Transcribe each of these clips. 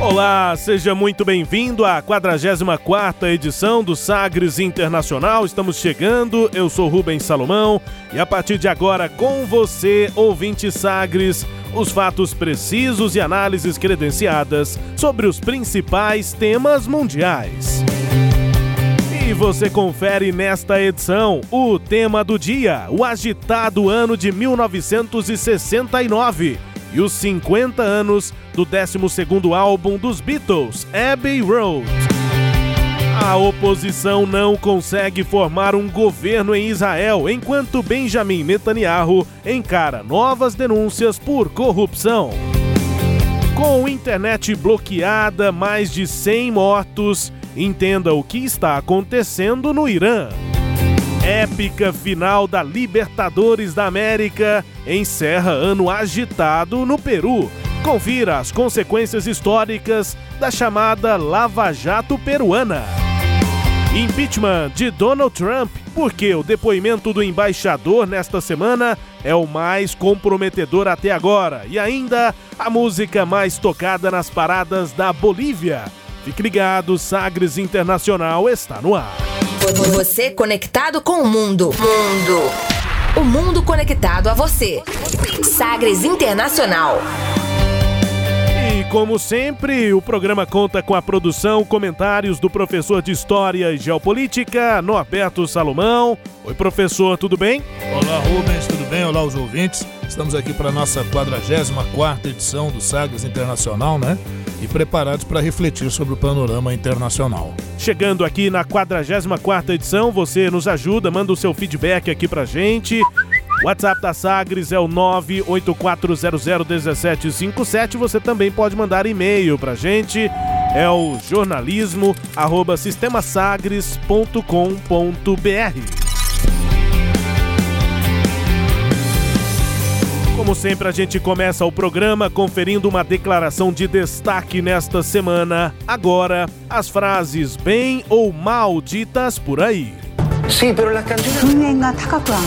Olá, seja muito bem-vindo à 44ª edição do Sagres Internacional. Estamos chegando, eu sou Rubens Salomão e a partir de agora com você, ouvinte Sagres, os fatos precisos e análises credenciadas sobre os principais temas mundiais. E você confere nesta edição o tema do dia, o agitado ano de 1969 e os 50 anos do 12º álbum dos Beatles, Abbey Road. A oposição não consegue formar um governo em Israel enquanto Benjamin Netanyahu encara novas denúncias por corrupção. Com internet bloqueada, mais de 100 mortos, entenda o que está acontecendo no Irã. Épica final da Libertadores da América encerra ano agitado no Peru. Confira as consequências históricas da chamada Lava Jato peruana. Impeachment de Donald Trump, porque o depoimento do embaixador nesta semana é o mais comprometedor até agora. E ainda a música mais tocada nas paradas da Bolívia. Fique ligado, Sagres Internacional está no ar. Você conectado com o mundo. Mundo. O mundo conectado a você. Sagres Internacional. E como sempre, o programa conta com a produção, comentários do professor de História e Geopolítica, Norberto Salomão. Oi, professor, tudo bem? Olá, Rubens, tudo bem? Olá, os ouvintes. Estamos aqui para a nossa 44 edição do Sagres Internacional, né? E preparados para refletir sobre o panorama internacional. Chegando aqui na 44 edição, você nos ajuda, manda o seu feedback aqui pra gente. WhatsApp da Sagres é o 984001757. Você também pode mandar e-mail pra gente. É o jornalismo Como sempre, a gente começa o programa conferindo uma declaração de destaque nesta semana. Agora, as frases bem ou mal ditas por aí. Pero la canción.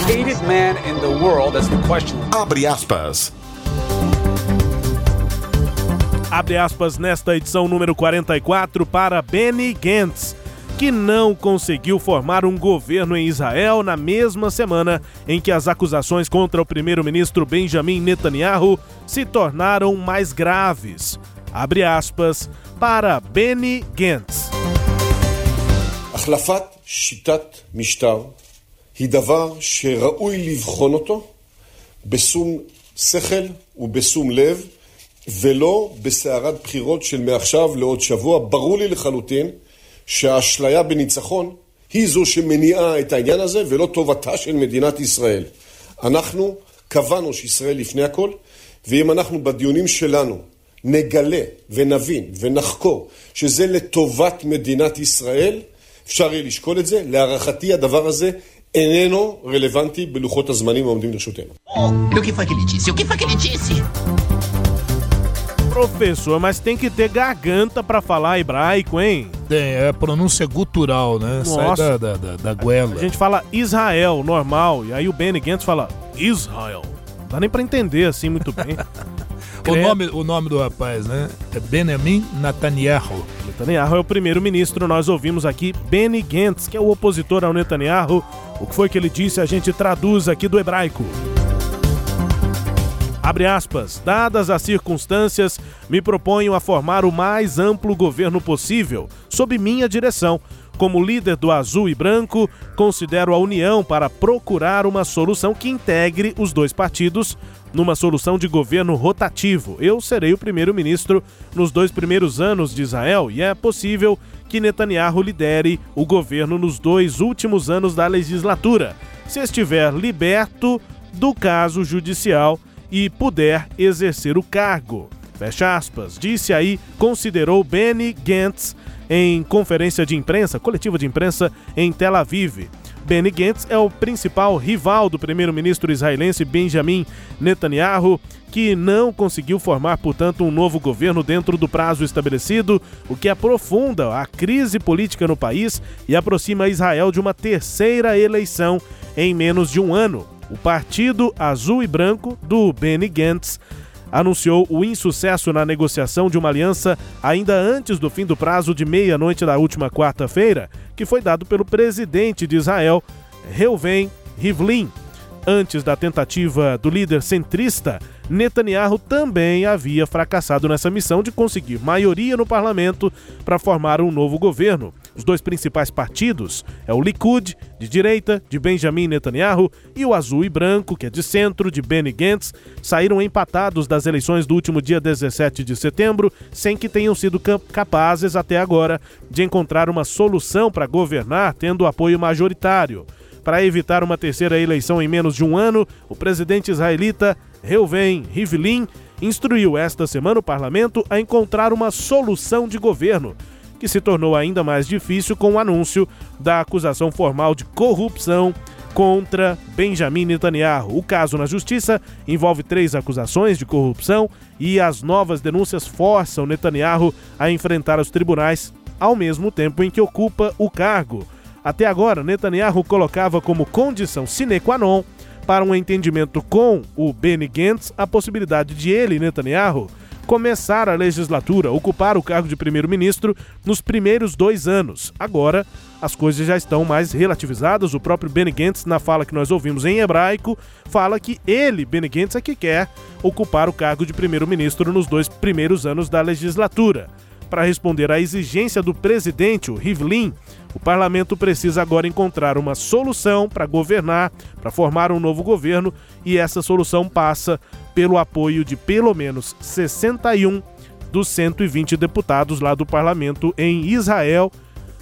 hated man in the world. That's the question. Abre aspas. Abre aspas nesta edição número 44 para Benny Gantz, que não conseguiu formar um governo em Israel na mesma semana em que as acusações contra o primeiro-ministro Benjamin Netanyahu se tornaram mais graves. Abre aspas para Benny Gantz. החלפת שיטת משטר היא דבר שראוי לבחון אותו בשום שכל ובשום לב, ולא בסערת בחירות של מעכשיו לעוד שבוע. ברור לי לחלוטין שהאשליה בניצחון היא זו שמניעה את העניין הזה, ולא טובתה של מדינת ישראל. אנחנו קבענו שישראל לפני הכל, ואם אנחנו בדיונים שלנו נגלה ונבין ונחקור שזה לטובת מדינת ישראל, אפשר יהיה לשקול את זה. להערכתי הדבר הזה איננו רלוונטי בלוחות הזמנים העומדים לרשותנו. Professor, mas tem que ter garganta para falar hebraico, hein? Tem, é pronúncia gutural, né? Sai Nossa. da, da, da, da goela. A gente fala Israel, normal, e aí o Benny Gantz fala Israel. Não dá nem pra entender assim muito bem. O nome, o nome do rapaz, né? É Benjamin Netanyahu. Netanyahu é o primeiro-ministro. Nós ouvimos aqui Benny Gantz, que é o opositor ao Netanyahu. O que foi que ele disse? A gente traduz aqui do hebraico. Abre aspas. Dadas as circunstâncias, me proponho a formar o mais amplo governo possível, sob minha direção. Como líder do Azul e Branco, considero a união para procurar uma solução que integre os dois partidos numa solução de governo rotativo. Eu serei o primeiro-ministro nos dois primeiros anos de Israel e é possível que Netanyahu lidere o governo nos dois últimos anos da legislatura, se estiver liberto do caso judicial e puder exercer o cargo. Fecha aspas. Disse aí, considerou Benny Gantz em conferência de imprensa, coletiva de imprensa em Tel Aviv. Benny Gantz é o principal rival do primeiro-ministro israelense Benjamin Netanyahu, que não conseguiu formar, portanto, um novo governo dentro do prazo estabelecido, o que aprofunda a crise política no país e aproxima Israel de uma terceira eleição em menos de um ano. O Partido Azul e Branco do Benny Gantz anunciou o insucesso na negociação de uma aliança ainda antes do fim do prazo de meia-noite da última quarta-feira, que foi dado pelo presidente de Israel, Reuven Rivlin. Antes da tentativa do líder centrista, Netanyahu também havia fracassado nessa missão de conseguir maioria no parlamento para formar um novo governo. Os dois principais partidos é o Likud, de direita, de Benjamin Netanyahu, e o Azul e Branco, que é de centro, de Benny Gantz, saíram empatados das eleições do último dia 17 de setembro, sem que tenham sido capazes até agora de encontrar uma solução para governar tendo apoio majoritário. Para evitar uma terceira eleição em menos de um ano, o presidente israelita Reuven Rivlin instruiu esta semana o parlamento a encontrar uma solução de governo que se tornou ainda mais difícil com o anúncio da acusação formal de corrupção contra Benjamin Netanyahu. O caso na justiça envolve três acusações de corrupção e as novas denúncias forçam Netanyahu a enfrentar os tribunais ao mesmo tempo em que ocupa o cargo. Até agora, Netanyahu colocava como condição sine qua non para um entendimento com o Benny Gantz a possibilidade de ele, Netanyahu, começar a legislatura, ocupar o cargo de primeiro-ministro nos primeiros dois anos. Agora, as coisas já estão mais relativizadas. O próprio Benny Gantz, na fala que nós ouvimos em hebraico, fala que ele, Benny Gantz, é que quer ocupar o cargo de primeiro-ministro nos dois primeiros anos da legislatura. Para responder à exigência do presidente, o Rivlin, o parlamento precisa agora encontrar uma solução para governar, para formar um novo governo, e essa solução passa pelo apoio de pelo menos 61 dos 120 deputados lá do parlamento em Israel.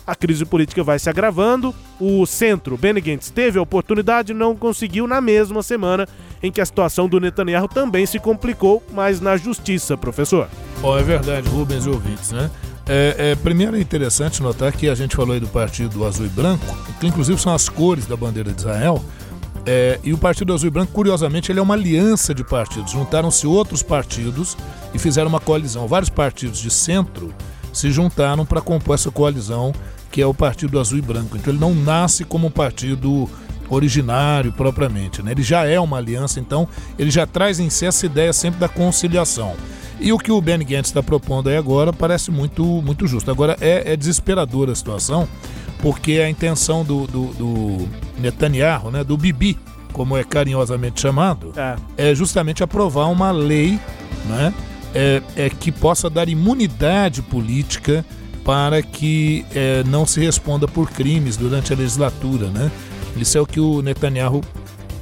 A crise política vai se agravando. O centro, Benny Gantz, teve a oportunidade, não conseguiu na mesma semana em que a situação do Netanyahu também se complicou, mas na justiça, professor. Oh, é verdade, Rubens e ouvintes, né? É, é, primeiro é interessante notar que a gente falou aí do Partido Azul e Branco, que inclusive são as cores da bandeira de Israel, é, e o Partido Azul e Branco, curiosamente, ele é uma aliança de partidos. Juntaram-se outros partidos e fizeram uma coalizão. Vários partidos de centro se juntaram para compor essa coalizão, que é o Partido Azul e Branco. Então ele não nasce como um partido originário propriamente. Né? Ele já é uma aliança, então ele já traz em si essa ideia sempre da conciliação. E o que o Ben Gantz está propondo aí agora parece muito, muito justo. Agora é, é desesperadora a situação, porque a intenção do, do, do Netanyahu, né, do Bibi, como é carinhosamente chamado, é, é justamente aprovar uma lei né, é, é, que possa dar imunidade política para que é, não se responda por crimes durante a legislatura. Né? Isso é o que o Netanyahu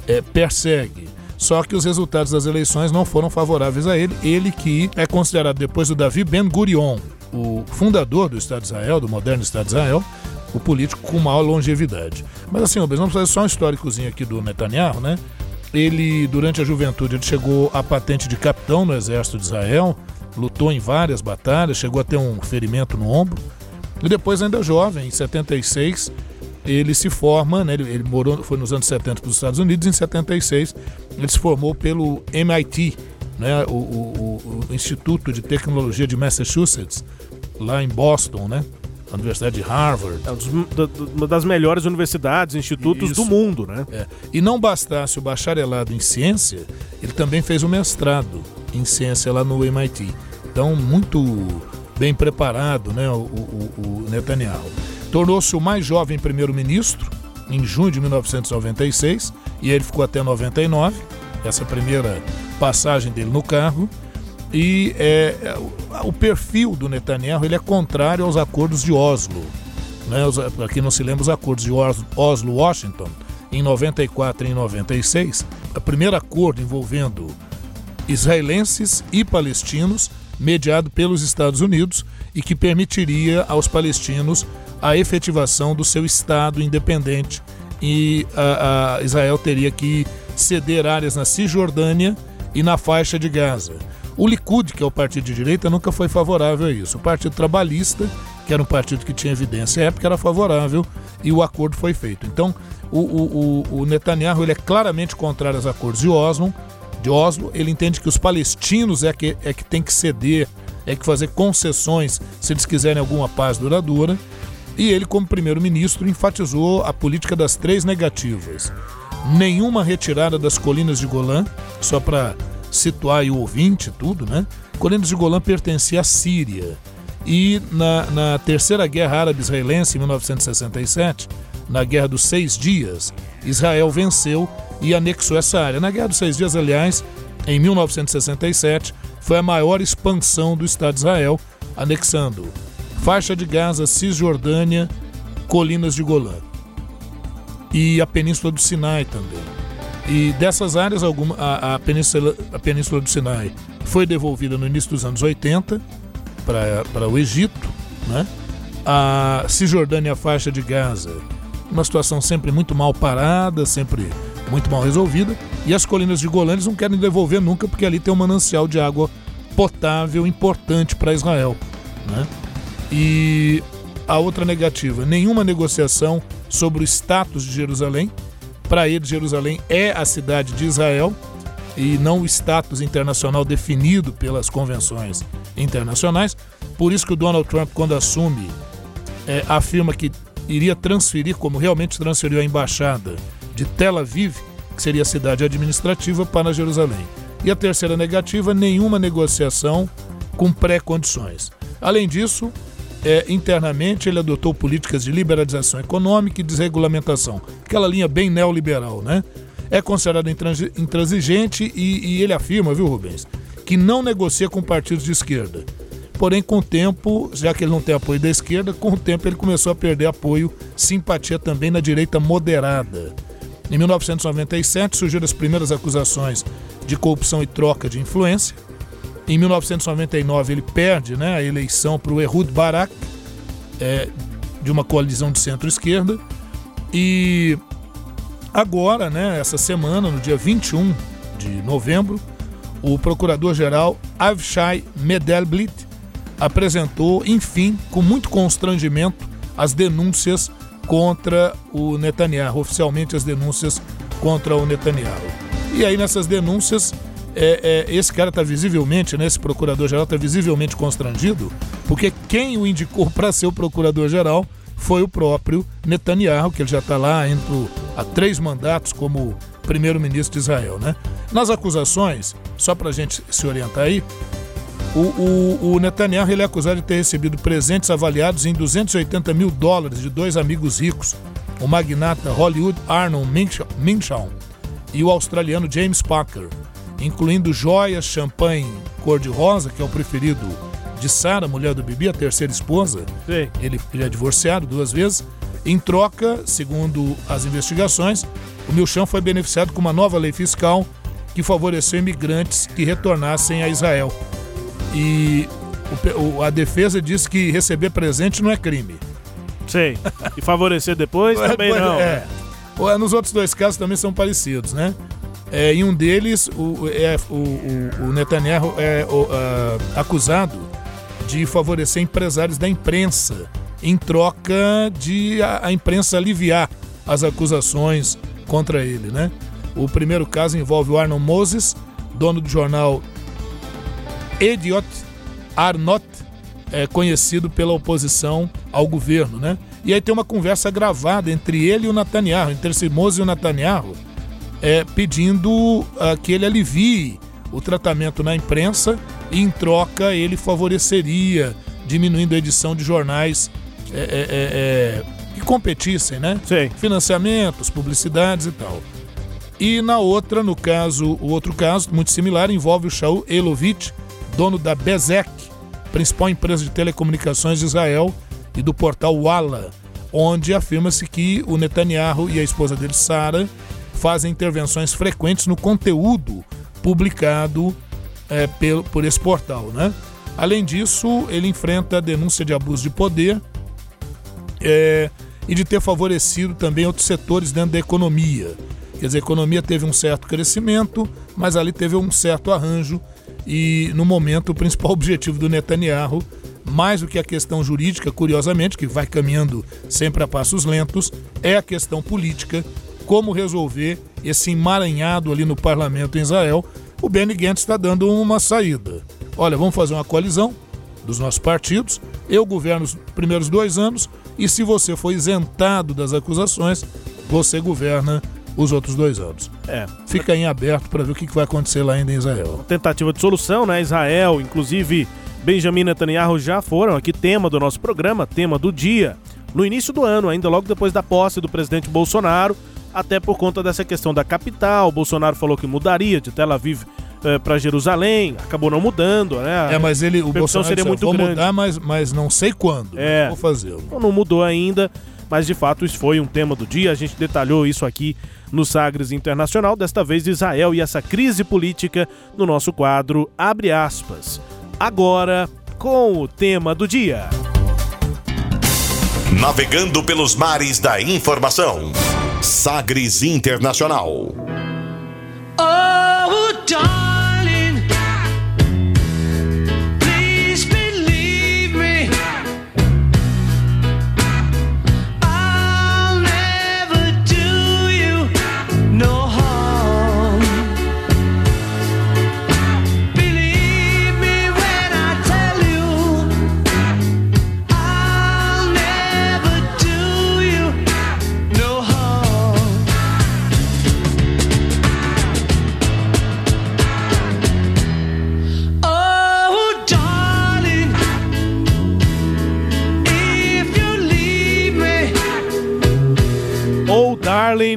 é, persegue. Só que os resultados das eleições não foram favoráveis a ele. Ele que é considerado, depois do Davi Ben Gurion, o fundador do Estado de Israel, do moderno Estado de Israel, o político com maior longevidade. Mas assim, vamos fazer só um históricozinho aqui do Netanyahu, né? Ele, durante a juventude, ele chegou à patente de capitão no exército de Israel, lutou em várias batalhas, chegou a ter um ferimento no ombro. E depois, ainda jovem, em 76, ele se forma, né, ele, ele morou, foi nos anos 70 para os Estados Unidos, em 76 ele se formou pelo MIT, né, o, o, o Instituto de Tecnologia de Massachusetts, lá em Boston, né? a Universidade de Harvard. É uma das melhores universidades, institutos Isso. do mundo, né? É. E não bastasse o bacharelado em ciência, ele também fez o mestrado em ciência lá no MIT. Então, muito bem preparado, né, o, o, o Netanyahu. Tornou-se o mais jovem primeiro-ministro em junho de 1996 e ele ficou até 99, essa primeira passagem dele no cargo. E é, é o perfil do Netanyahu ele é contrário aos acordos de Oslo. Né? Quem não se lembra, os acordos de Oslo-Washington, em 94 e em 96, o primeiro acordo envolvendo israelenses e palestinos, mediado pelos Estados Unidos e que permitiria aos palestinos a efetivação do seu Estado independente. E a, a Israel teria que ceder áreas na Cisjordânia e na faixa de Gaza. O Likud, que é o partido de direita, nunca foi favorável a isso. O Partido Trabalhista, que era um partido que tinha evidência à época, era favorável e o acordo foi feito. Então, o, o, o, Netanyahu ele é claramente contrário aos acordos de Oslo, de Oslo. Ele entende que os palestinos é que, é que tem que ceder, é que fazer concessões se eles quiserem alguma paz duradoura. E ele, como primeiro-ministro, enfatizou a política das três negativas. Nenhuma retirada das colinas de Golã, só para situar o ouvinte tudo, né? Colinas de Golã pertencia à Síria. E na, na Terceira Guerra Árabe-Israelense, em 1967, na Guerra dos Seis Dias, Israel venceu e anexou essa área. Na Guerra dos Seis Dias, aliás, em 1967, foi a maior expansão do Estado de Israel, anexando faixa de Gaza, Cisjordânia, colinas de Golã e a Península do Sinai também. E dessas áreas, alguma, a, a, Península, a Península do Sinai foi devolvida no início dos anos 80 para o Egito, né? A Cisjordânia, a faixa de Gaza, uma situação sempre muito mal parada, sempre muito mal resolvida. E as colinas de eles não querem devolver nunca, porque ali tem um manancial de água potável importante para Israel. Né? E a outra negativa, nenhuma negociação sobre o status de Jerusalém. Para ele, Jerusalém é a cidade de Israel e não o status internacional definido pelas convenções internacionais. Por isso que o Donald Trump, quando assume, é, afirma que iria transferir, como realmente transferiu a embaixada de Tel Aviv, que seria a cidade administrativa, para Jerusalém. E a terceira negativa, nenhuma negociação com pré-condições. Além disso, é, internamente ele adotou políticas de liberalização econômica e desregulamentação, aquela linha bem neoliberal, né? É considerado intransigente e, e ele afirma, viu, Rubens, que não negocia com partidos de esquerda. Porém, com o tempo, já que ele não tem apoio da esquerda, com o tempo ele começou a perder apoio, simpatia também na direita moderada. Em 1997 surgiram as primeiras acusações de corrupção e troca de influência. Em 1999 ele perde né, a eleição para o Ehud Barak, é, de uma coalizão de centro-esquerda. E agora, né, essa semana, no dia 21 de novembro, o procurador-geral Avshai Medelblit apresentou, enfim, com muito constrangimento, as denúncias contra o Netanyahu, oficialmente as denúncias contra o Netanyahu. E aí nessas denúncias é, é, esse cara está visivelmente, né, esse procurador-geral está visivelmente constrangido, porque quem o indicou para ser o procurador-geral foi o próprio Netanyahu, que ele já está lá indo há três mandatos como primeiro-ministro de Israel. Né? Nas acusações, só para a gente se orientar aí, o, o, o, Netanyahu ele é acusado de ter recebido presentes avaliados em 280 mil dólares de dois amigos ricos, o magnata Hollywood Arnold Minchon e o australiano James Packer incluindo joias, champanhe cor-de-rosa, que é o preferido de Sara, mulher do Bibi, a terceira esposa. Sim. Ele, ele é divorciado duas vezes. Em troca, segundo as investigações, o Milchão foi beneficiado com uma nova lei fiscal que favoreceu imigrantes que retornassem a Israel. E o, a defesa diz que receber presente não é crime. Sim. E favorecer depois também não. É. Nos outros dois casos também são parecidos, né? É, em um deles, o, é, o, o, Netanyahu é o, acusado de favorecer empresários da imprensa em troca de a, a, imprensa aliviar as acusações contra ele, né? O primeiro caso envolve o Arnold Moses, dono do jornal Ediot Arnott, é, conhecido pela oposição ao governo, né? E aí tem uma conversa gravada entre ele e o Netanyahu, entre Moses e o Netanyahu, é, pedindo uh, que ele alivie o tratamento na imprensa e, em troca, ele favoreceria, diminuindo a edição de jornais é, é, é, é que competissem, né? Sim. Financiamentos, publicidades e tal. E na outra, no caso, o outro caso, muito similar, envolve o Shaul Elovitch, dono da Bezek, principal empresa de telecomunicações de Israel, e do portal Walla, onde afirma-se que o Netanyahu e a esposa dele, Sara, fazem intervenções frequentes no conteúdo publicado é, por, por esse portal. Né? Além disso, ele enfrenta a denúncia de abuso de poder é, e de ter favorecido também outros setores dentro da economia. Quer dizer, a economia teve um certo crescimento, mas ali teve um certo arranjo e, no momento, o principal objetivo do Netanyahu, mais do que a questão jurídica, curiosamente, que vai caminhando sempre a passos lentos, é a questão política, como resolver esse emaranhado ali no parlamento em Israel. O Benny Gantz está dando uma saída. Olha, vamos fazer uma coalizão dos nossos partidos, eu governo os primeiros dois anos, e se você for isentado das acusações, você governa os outros dois anos. É. Fica em aberto para ver o que vai acontecer lá ainda em Israel. Tentativa de solução, né? Israel, inclusive Benjamin Netanyahu já foram aqui tema do nosso programa, tema do dia, no início do ano, ainda logo depois da posse do presidente Bolsonaro, até por conta dessa questão da capital. Bolsonaro falou que mudaria de Tel Aviv eh, para Jerusalém, acabou não mudando, né? É, mas ele, o Bolsonaro seria disse, muito vou grande. mudar, mas, mas não sei quando. É. Vou fazer. Então não mudou ainda, mas de fato isso foi um tema do dia. A gente detalhou isso aqui no Sagres Internacional, desta vez Israel e essa crise política no nosso quadro Abre aspas. Agora, com o tema do dia. Navegando pelos mares da informação. Sagres Internacional.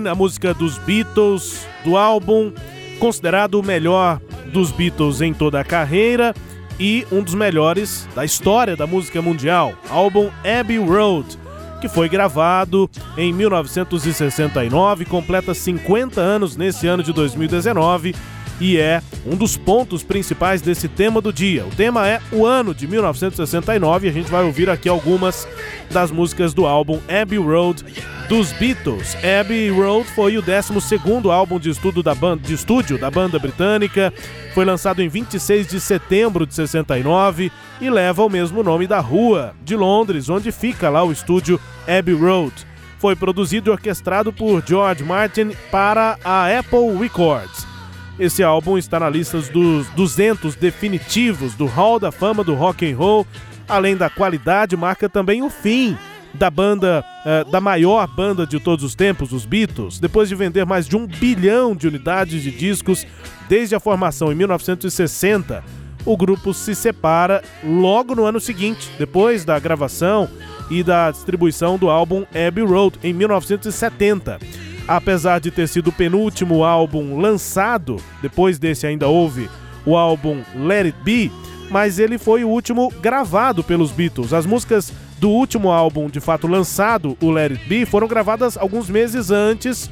A música dos Beatles, do álbum considerado o melhor dos Beatles em toda a carreira e um dos melhores da história da música mundial, álbum Abbey Road, que foi gravado em 1969, completa 50 anos nesse ano de 2019 e é um dos pontos principais desse tema do dia. O tema é o ano de 1969 e a gente vai ouvir aqui algumas das músicas do álbum Abbey Road dos Beatles. Abbey Road foi o 12º álbum de, estudo da banda, de estúdio da banda britânica, foi lançado em 26 de setembro de 69 e leva o mesmo nome da rua de Londres, onde fica lá o estúdio Abbey Road. Foi produzido e orquestrado por George Martin para a Apple Records. Esse álbum está na lista dos 200 definitivos do Hall da Fama do Rock and Roll. Além da qualidade, marca também o fim da banda, eh, da maior banda de todos os tempos, os Beatles. Depois de vender mais de um bilhão de unidades de discos desde a formação em 1960, o grupo se separa logo no ano seguinte, depois da gravação e da distribuição do álbum Abbey Road em 1970. Apesar de ter sido o penúltimo álbum lançado, depois desse ainda houve o álbum Let It Be, mas ele foi o último gravado pelos Beatles. As músicas do último álbum, de fato lançado, o Let It Be, foram gravadas alguns meses antes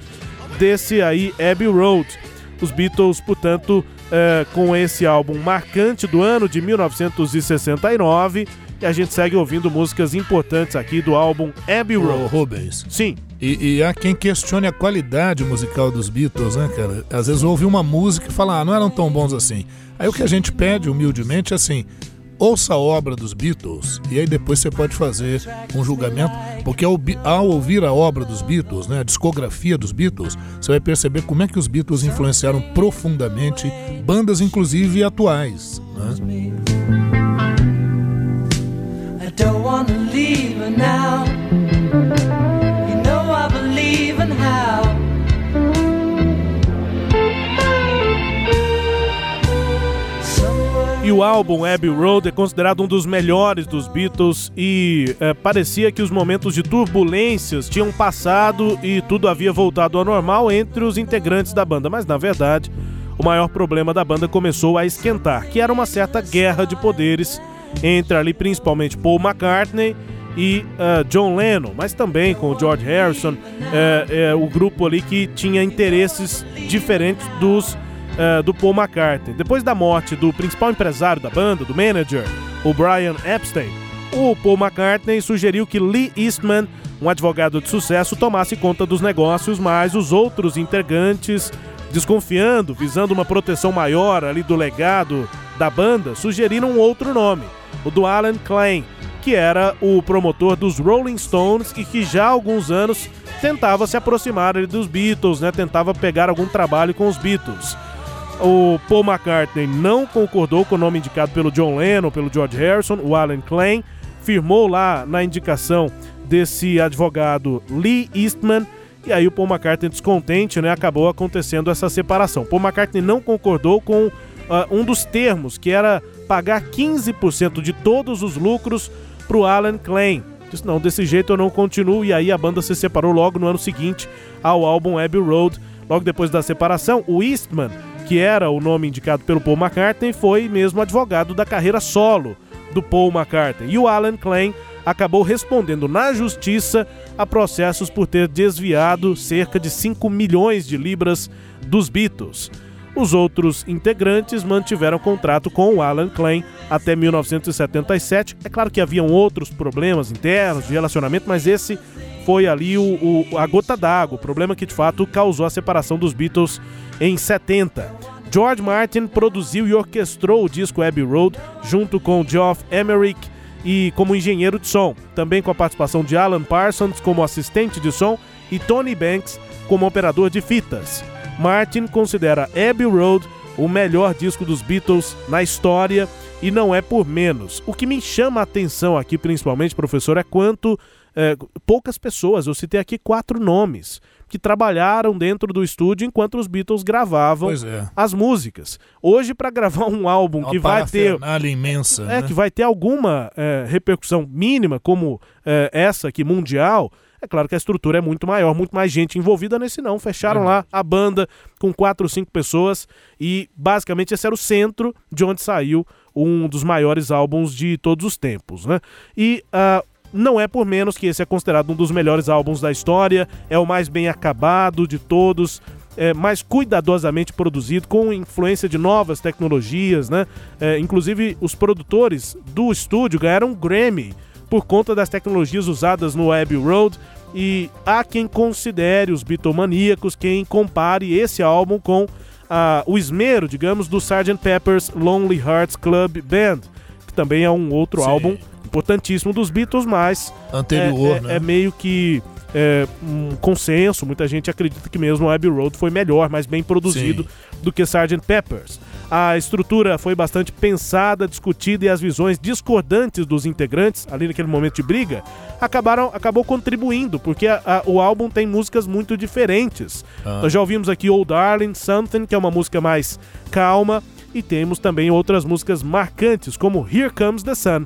desse aí Abbey Road. Os Beatles, portanto, eh, com esse álbum marcante do ano de 1969, e a gente segue ouvindo músicas importantes aqui do álbum Abbey Road. Rubens. Sim, E, e há quem questione a qualidade musical dos Beatles, né, cara? Às vezes ouve uma música e fala, ah, não eram tão bons assim. Aí o que a gente pede humildemente é assim: ouça a obra dos Beatles e aí depois você pode fazer um julgamento, porque ao, ao ouvir a obra dos Beatles, né, a discografia dos Beatles, você vai perceber como é que os Beatles influenciaram profundamente bandas, inclusive atuais. Né? I don't wanna leave now. E o álbum Abbey Road é considerado um dos melhores dos Beatles e eh, parecia que os momentos de turbulências tinham passado e tudo havia voltado ao normal entre os integrantes da banda, mas na verdade o maior problema da banda começou a esquentar, que era uma certa guerra de poderes entre ali principalmente Paul McCartney e eh, John Lennon, mas também com o George Harrison, eh, eh, o grupo ali que tinha interesses diferentes dos do Paul McCartney. Depois da morte do principal empresário da banda, do manager, o Brian Epstein, o Paul McCartney sugeriu que Lee Eastman um advogado de sucesso, tomasse conta dos negócios, mas os outros integrantes, desconfiando, visando uma proteção maior ali do legado da banda, sugeriram um outro nome, o do Alan Klein, que era o promotor dos Rolling Stones e que já há alguns anos tentava se aproximar dos Beatles, né? Tentava pegar algum trabalho com os Beatles. O Paul McCartney não concordou com o nome indicado pelo John Lennon, pelo George Harrison, o Alan Klein, firmou lá na indicação desse advogado Lee Eastman. E aí o Paul McCartney descontente, né, acabou acontecendo essa separação. Paul McCartney não concordou com uh, um dos termos, que era pagar 15% de todos os lucros para o Alan Klein. Disse, não, desse jeito eu não continuo. E aí a banda se separou logo no ano seguinte ao álbum Abbey Road. Logo depois da separação, o Eastman, que era o nome indicado pelo Paul McCartney, foi mesmo advogado da carreira solo do Paul McCartney. E o Alan Klein acabou respondendo na justiça a processos por ter desviado cerca de 5 milhões de libras dos Beatles. Os outros integrantes mantiveram contrato com o Alan Klein até 1977. É claro que haviam outros problemas internos de relacionamento, mas esse foi ali o, o a gota d'água, o problema que de fato causou a separação dos Beatles em 70. George Martin produziu e orquestrou o disco Abbey Road junto com Geoff Emerick e como engenheiro de som, também com a participação de Alan Parsons como assistente de som e Tony Banks como operador de fitas. Martin considera Abbey Road o melhor disco dos Beatles na história e não é por menos. O que me chama a atenção aqui, principalmente, professor, é quanto é, poucas pessoas, eu citei aqui quatro nomes, que trabalharam dentro do estúdio enquanto os Beatles gravavam é. as músicas. Hoje, para gravar um álbum Uma que vai ter. imensa. É, né? que vai ter alguma é, repercussão mínima, como é, essa aqui, mundial. É claro que a estrutura é muito maior, muito mais gente envolvida nesse não. Fecharam lá a banda com quatro ou cinco pessoas e basicamente esse era o centro de onde saiu um dos maiores álbuns de todos os tempos, né? E uh, não é por menos que esse é considerado um dos melhores álbuns da história, é o mais bem acabado de todos, é, mais cuidadosamente produzido, com influência de novas tecnologias, né? É, inclusive, os produtores do estúdio ganharam um Grammy por conta das tecnologias usadas no Abbey Road. E há quem considere os bitomaníacos, quem compare esse álbum com ah, o esmero, digamos, do Sgt. Pepper's Lonely Hearts Club Band, que também é um outro Sim. álbum importantíssimo dos Beatles, mas Anterior, é, é- né? é meio que é, um consenso. Muita gente acredita que mesmo o Abbey Road foi melhor, mais bem produzido do que Sgt. Peppers. A estrutura foi bastante pensada, discutida e as visões discordantes dos integrantes, ali naquele momento de briga, acabaram acabou contribuindo, porque a- a- o álbum tem músicas muito diferentes. Ah. Nós já ouvimos aqui Old Darling, Something, que é uma música mais calma, e temos também outras músicas marcantes, como Here Comes the Sun.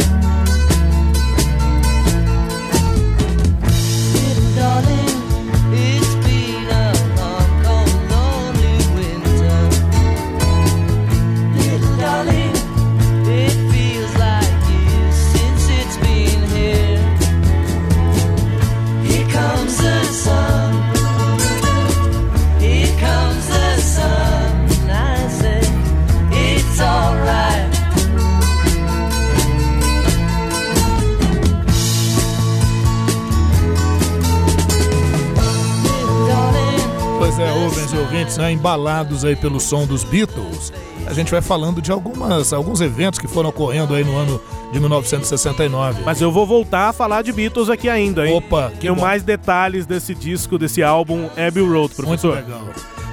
Né, embalados aí pelo som dos Beatles, a gente vai falando de algumas, alguns eventos que foram ocorrendo aí no ano de 1969. Mas eu vou voltar a falar de Beatles aqui ainda, hein? Opa, que Tenho bom. mais detalhes desse disco, desse álbum Abbey Road, Muito professor. legal.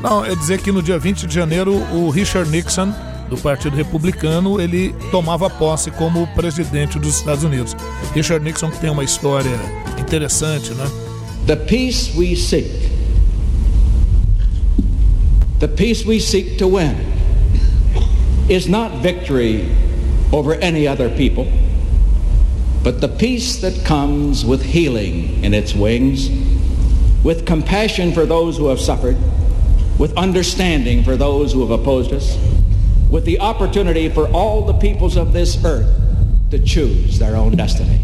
Não, é dizer que no dia 20 de janeiro o Richard Nixon, do Partido Republicano, ele tomava posse como presidente dos Estados Unidos. Richard Nixon que tem uma história interessante, né? The peace we seek, the peace we seek to win, is not victory over any other people, but the peace that comes with healing in its wings, with compassion for those who have suffered, with understanding for those who have opposed us, with the opportunity for all the peoples of this earth to choose their own destiny.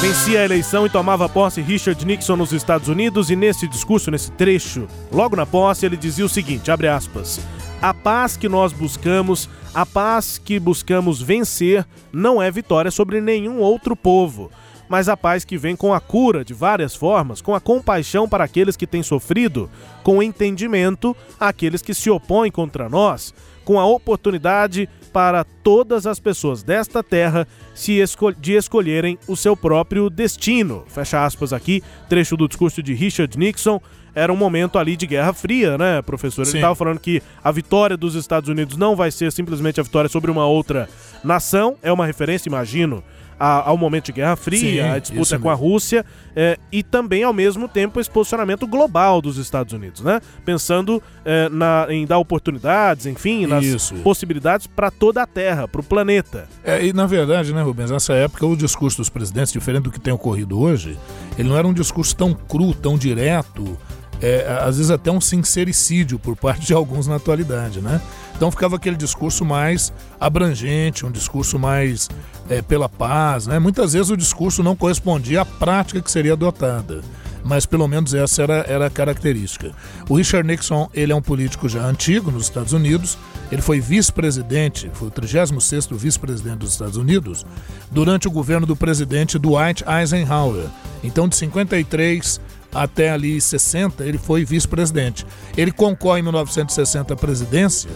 Vencia a eleição e tomava posse Richard Nixon nos Estados Unidos e nesse discurso, nesse trecho, logo na posse, ele dizia o seguinte, abre aspas: "A paz que nós buscamos, a paz que buscamos vencer, não é vitória sobre nenhum outro povo." mas a paz que vem com a cura de várias formas, com a compaixão para aqueles que têm sofrido, com o entendimento àqueles que se opõem contra nós, com a oportunidade para todas as pessoas desta terra se escol de escolherem o seu próprio destino. Fecha aspas aqui, trecho do discurso de Richard Nixon. Era um momento ali de Guerra Fria, né, professor? Ele estava falando que a vitória dos Estados Unidos não vai ser simplesmente a vitória sobre uma outra nação. É uma referência, imagino, ao momento de Guerra Fria, Sim, a disputa com a. Rússia é, e também, ao mesmo tempo, esse posicionamento global dos Estados Unidos, né? Pensando é, na- em dar oportunidades, enfim, nas Isso. possibilidades para toda a Terra, para o planeta. É, e na verdade, né, Rubens, nessa época o discurso dos presidentes, diferente do que tem ocorrido hoje, ele não era um discurso tão cru, tão direto, é, às vezes até um sincericídio por parte de alguns na atualidade, né? Então ficava aquele discurso mais abrangente, um discurso mais é, pela paz, né? Muitas vezes o discurso não correspondia à prática que seria adotada mas pelo menos essa era, era a característica. O Richard Nixon, ele é um político já antigo nos Estados Unidos, ele foi vice-presidente, foi o 36º vice-presidente dos Estados Unidos, durante o governo do presidente Dwight Eisenhower. Então, de 53 até ali 60, ele foi vice-presidente. Ele concorre em 1960 à presidência,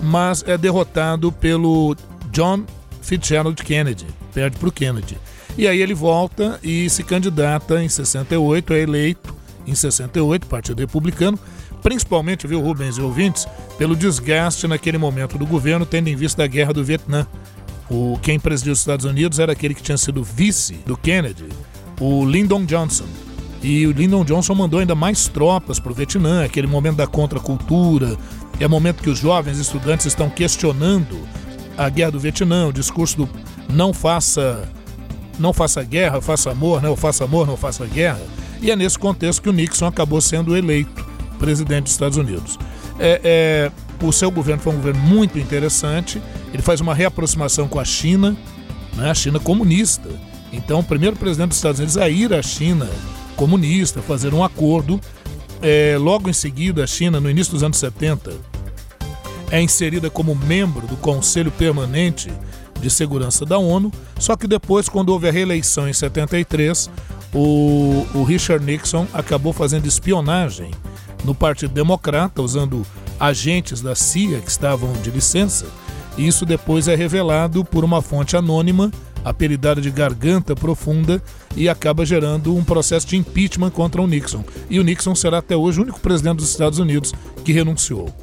mas é derrotado pelo John Fitzgerald Kennedy, perde para o Kennedy. E aí ele volta e se candidata em 68, é eleito em 68, Partido Republicano, principalmente, viu, Rubens e ouvintes, pelo desgaste naquele momento do governo, tendo em vista a guerra do Vietnã. O, quem presidiu os Estados Unidos era aquele que tinha sido vice do Kennedy, o Lyndon Johnson. E o Lyndon Johnson mandou ainda mais tropas para o Vietnã, aquele momento da contracultura, é momento que os jovens estudantes estão questionando a guerra do Vietnã, o discurso do não faça não faça guerra, faça amor, né? ou faça amor, não faça guerra. E é nesse contexto que o Nixon acabou sendo eleito presidente dos Estados Unidos. É, é, o seu governo foi um governo muito interessante, ele faz uma reaproximação com a China, né? a China comunista. Então, o primeiro presidente dos Estados Unidos a ir à China comunista, fazer um acordo. É, logo em seguida, a China, no início dos anos 70, é inserida como membro do Conselho Permanente de Segurança da ONU, só que depois, quando houve a reeleição em 73, o, o Richard Nixon acabou fazendo espionagem no Partido Democrata, usando agentes da CIA que estavam de licença, e isso depois é revelado por uma fonte anônima, apelidada de Garganta Profunda, e acaba gerando um processo de impeachment contra o Nixon. E o Nixon será até hoje o único presidente dos Estados Unidos que renunciou.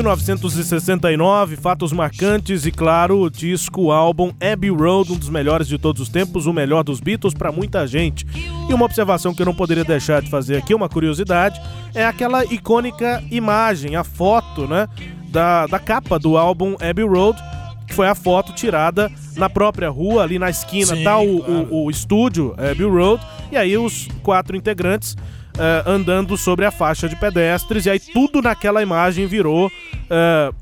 1969, fatos marcantes e, claro, o disco, o álbum Abbey Road, um dos melhores de todos os tempos, o melhor dos Beatles para muita gente. E uma observação que eu não poderia deixar de fazer aqui, uma curiosidade, é aquela icônica imagem, a foto, né, da, da capa do álbum Abbey Road, que foi a foto tirada na própria rua, ali na esquina, Sim, tá o, claro. o, o estúdio Abbey Road, e aí os quatro integrantes eh, andando sobre a faixa de pedestres, e aí tudo naquela imagem virou eh,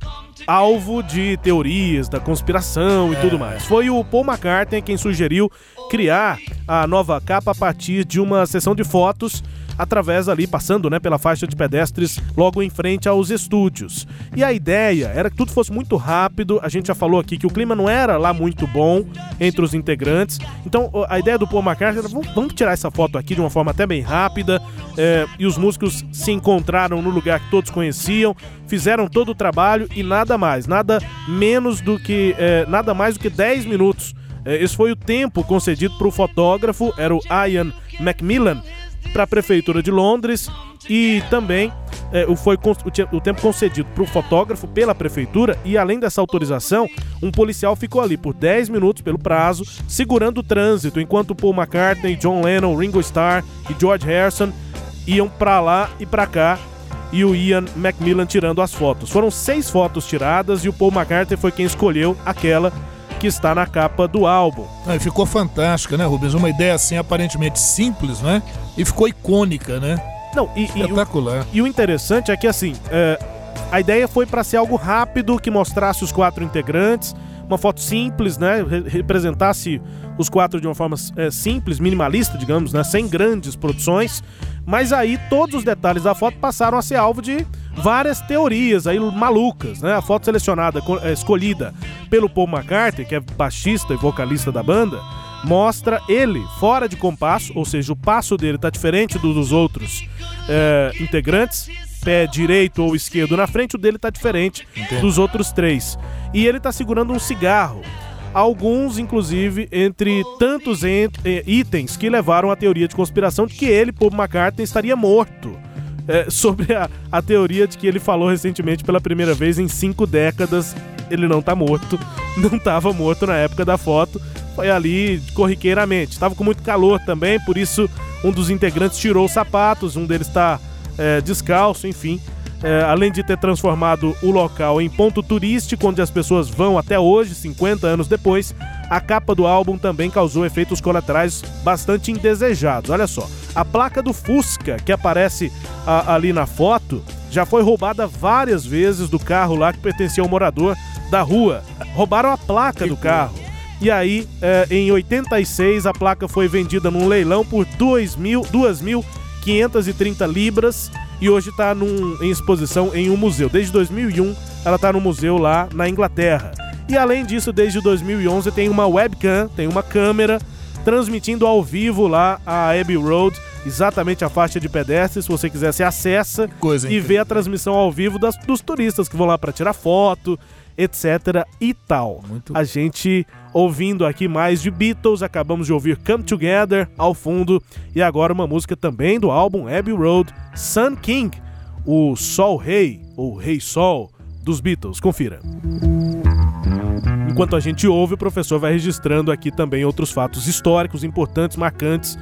alvo de teorias da conspiração e tudo mais. Foi o Paul McCartney quem sugeriu criar a nova capa a partir de uma sessão de fotos através ali, passando né, pela faixa de pedestres logo em frente aos estúdios. E a ideia era que tudo fosse muito rápido, a gente já falou aqui que o clima não era lá muito bom entre os integrantes, então a ideia do Paul McCartney era, vamos, vamos tirar essa foto aqui de uma forma até bem rápida, é, e os músicos se encontraram no lugar que todos conheciam, fizeram todo o trabalho e nada mais, nada menos do que, é, nada mais do que 10 minutos. É, esse foi o tempo concedido para o fotógrafo, era o Ian Macmillan, para a Prefeitura de Londres e também é, foi, o tempo concedido para o fotógrafo pela Prefeitura e além dessa autorização, um policial ficou ali por 10 minutos pelo prazo, segurando o trânsito, enquanto Paul McCartney, John Lennon, Ringo Starr e George Harrison iam para lá e para cá e o Ian Macmillan tirando as fotos. Foram seis fotos tiradas e o Paul McCartney foi quem escolheu aquela que está na capa do álbum. Ah, ficou fantástica, né, Rubens? Uma ideia assim aparentemente simples, né? E ficou icônica, né? Não, e, e o- Espetacular. E o interessante é que, assim, é, a ideia foi para ser algo rápido, que mostrasse os quatro integrantes, uma foto simples, né? re- representasse os quatro de uma forma é, simples, minimalista, digamos, né? Sem grandes produções. Mas aí todos os detalhes da foto passaram a ser alvo de várias teorias aí malucas, né? A foto selecionada, é, escolhida pelo Paul McCartney, que é baixista e vocalista da banda, mostra ele fora de compasso, ou seja, o passo dele tá diferente do dos outros é, integrantes, pé direito ou esquerdo na frente, o dele tá diferente dos outros três. E ele tá segurando um cigarro. Alguns, inclusive, entre tantos eh, itens que levaram à teoria de conspiração de que ele, Paul McCartney, estaria morto. É, sobre a, a teoria de que ele falou recentemente pela primeira vez em cinco décadas, ele não tá morto, não estava morto na época da foto, foi ali corriqueiramente. Estava com muito calor também, por isso um dos integrantes tirou os sapatos, um deles está descalço, enfim. É, além de ter transformado o local em ponto turístico, onde as pessoas vão até hoje, 50 anos depois, a capa do álbum também causou efeitos colaterais bastante indesejados. Olha só, a placa do Fusca que aparece a- ali na foto já foi roubada várias vezes do carro lá que pertencia ao morador da rua. Roubaram a placa do carro. E aí, é, em 86, a placa foi vendida num leilão por 2.530 libras e hoje está em exposição em um museu. Desde 2001, ela está no museu lá na Inglaterra. E além disso, desde 2011 tem uma webcam, tem uma câmera transmitindo ao vivo lá a Abbey Road, exatamente a faixa de pedestres. Se você quiser, você acessa Coisa e incrível. vê a transmissão ao vivo das- dos turistas que vão lá para tirar foto, etc. e tal. Muito- A gente ouvindo aqui mais de Beatles, acabamos de ouvir Come Together ao fundo e agora uma música também do álbum Abbey Road, Sun King, o Sol Rei ou Rei Sol dos Beatles. Confira. Enquanto a gente ouve, o professor vai registrando aqui também outros fatos históricos importantes, marcantes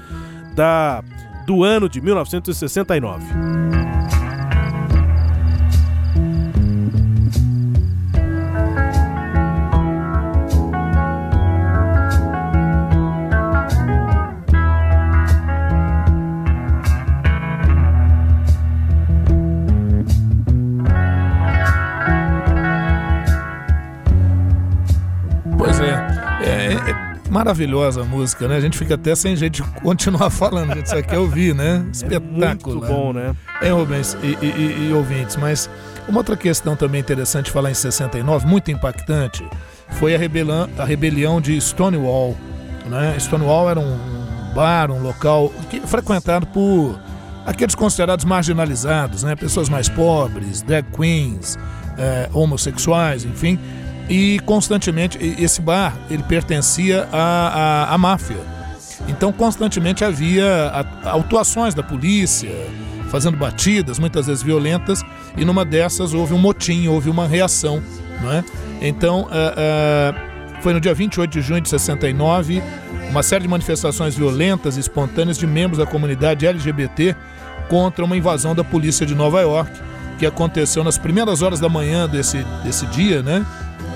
da do ano de 1969. Maravilhosa música, né? A gente fica até sem jeito de continuar falando, a gente só quer ouvir, né? Espetáculo. Muito bom, né? É, Rubens e, e- e- ouvintes, mas uma outra questão também interessante falar em 69, muito impactante, foi a, rebelião, a rebelião de Stonewall. Né? Stonewall era um bar, um local que, frequentado por aqueles considerados marginalizados, né? pessoas mais pobres, drag queens, eh, homossexuais, enfim. E constantemente, esse bar, ele pertencia à, à, à máfia. Então, constantemente havia a- atuações da polícia, fazendo batidas, muitas vezes violentas, e numa dessas houve um motim, houve uma reação. Não é? Então, ah, ah, foi no dia 28 de junho de 69, uma série de manifestações violentas e espontâneas de membros da comunidade LGBT contra uma invasão da polícia de Nova York, que aconteceu nas primeiras horas da manhã desse, desse dia, né?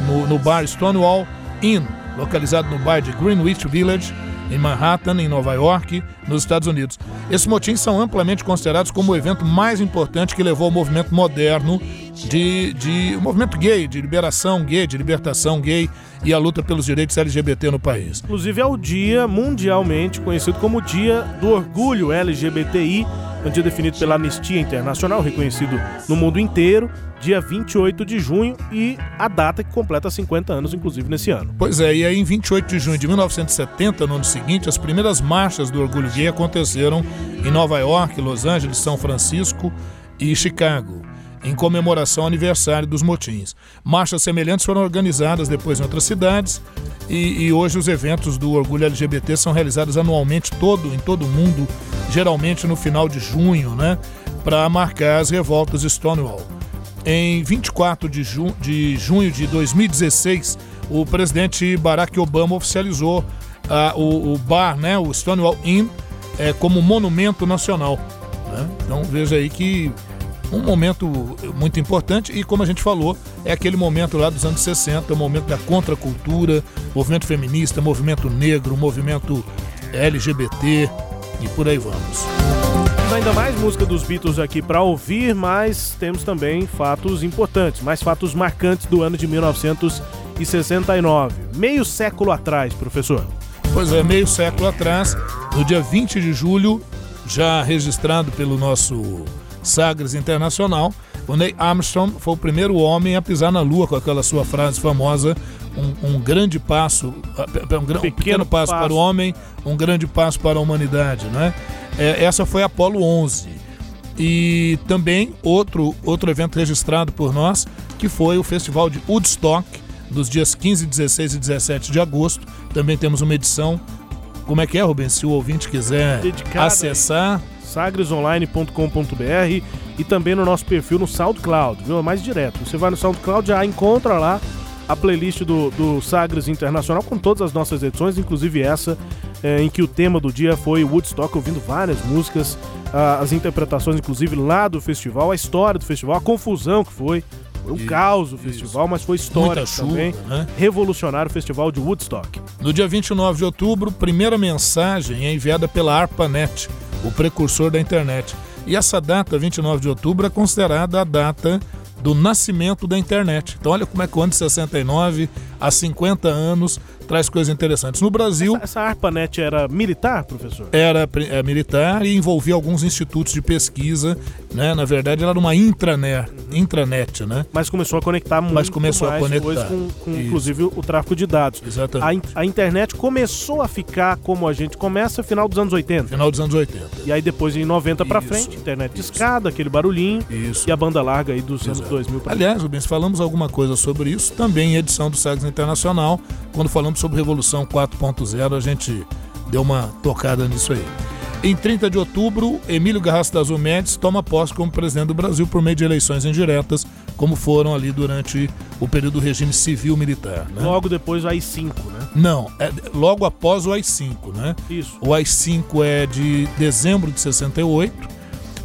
No, no bar Stonewall Inn, localizado no bairro de Greenwich Village, em Manhattan, em Nova York, nos Estados Unidos. Esses motins são amplamente considerados como o evento mais importante que levou ao movimento moderno de, de o movimento gay, de liberação gay, de libertação gay e a luta pelos direitos LGBT no país. Inclusive é o dia mundialmente conhecido como Dia do Orgulho LGBTI, É um dia definido pela Anistia Internacional, reconhecido no mundo inteiro, dia 28 de junho e a data que completa 50 anos, inclusive, nesse ano. Pois é, e aí em 28 de junho de 1970, no ano seguinte, as primeiras marchas do orgulho gay aconteceram em Nova York, Los Angeles, São Francisco e Chicago, em comemoração ao aniversário dos motins. Marchas semelhantes foram organizadas depois em outras cidades e, e hoje os eventos do orgulho LGBT são realizados anualmente todo em todo o mundo, geralmente no final de junho, né, para marcar as revoltas Stonewall. Em 24 de, ju de junho de 2016, o presidente Barack Obama oficializou o, o bar, né, o Stonewall Inn, eh, como monumento nacional. né? Então veja aí que um momento muito importante e como a gente falou, é aquele momento lá dos anos 60, o momento da contracultura, movimento feminista, movimento negro, movimento LGBT e por aí vamos. Temos ainda mais música dos Beatles aqui para ouvir, mas temos também fatos importantes, mais fatos marcantes do ano de 1969. Meio século atrás, professor. Pois é, meio século atrás, no dia 20 de julho, já registrado pelo nosso Sagres Internacional, o Neil Armstrong foi o primeiro homem a pisar na Lua com aquela sua frase famosa: um, um grande passo, um, um pequeno, passo, para o homem, um grande passo para a humanidade, né? É, essa foi a Apollo 11. E também outro, outro evento registrado por nós, que foi o Festival de Woodstock, dos dias 15, 16 e 17 de agosto. Também temos uma edição. Como é que é, Rubens? Se o ouvinte quiser Dedicada acessar. sagresonline.com.br e também no nosso perfil no SoundCloud, viu? É mais direto. Você vai no SoundCloud, já encontra lá a playlist do, do Sagres Internacional com todas as nossas edições, inclusive essa eh, em que o tema do dia foi Woodstock, ouvindo várias músicas, ah, as interpretações, inclusive lá do festival, a história do festival, a confusão que foi. Foi um Isso, caos o festival, mas foi histórico chuva, também. né? Revolucionário o festival de Woodstock. No dia 29 de outubro, primeira mensagem é enviada pela ARPANET, o precursor da internet. E essa data, 29 de outubro, é considerada a data do nascimento da internet. Então olha como é que o ano de 69, há 50 anos, traz coisas interessantes. No Brasil, Essa ARPANET era militar, professor? era é, militar e envolvia alguns institutos de pesquisa, né? Na verdade, ela era uma intranet, intranet, né? Mas começou a conectar muito Mas começou a mais conectar. depois com, com, inclusive o tráfico de dados. Exatamente. A, a internet começou a ficar como a gente começa final dos anos 80. Final dos anos 80. E aí depois em 90 pra Isso. frente, internet de escada, aquele barulhinho Isso. e a banda larga aí dos anos 2000 pra Aliás, Rubens, falamos alguma coisa sobre isso também em edição do Sagres Internacional. Quando falamos sobre Revolução 4.0, a gente deu uma tocada nisso aí. Em 30 de outubro, Emílio Garrastazu das Mendes toma posse como presidente do Brasil por meio de eleições indiretas, como foram ali durante o período do regime civil-militar. Né? Logo depois o AI-5, né? Não, é logo após o AI-5, né? Isso. O AI-5 é de dezembro de 68.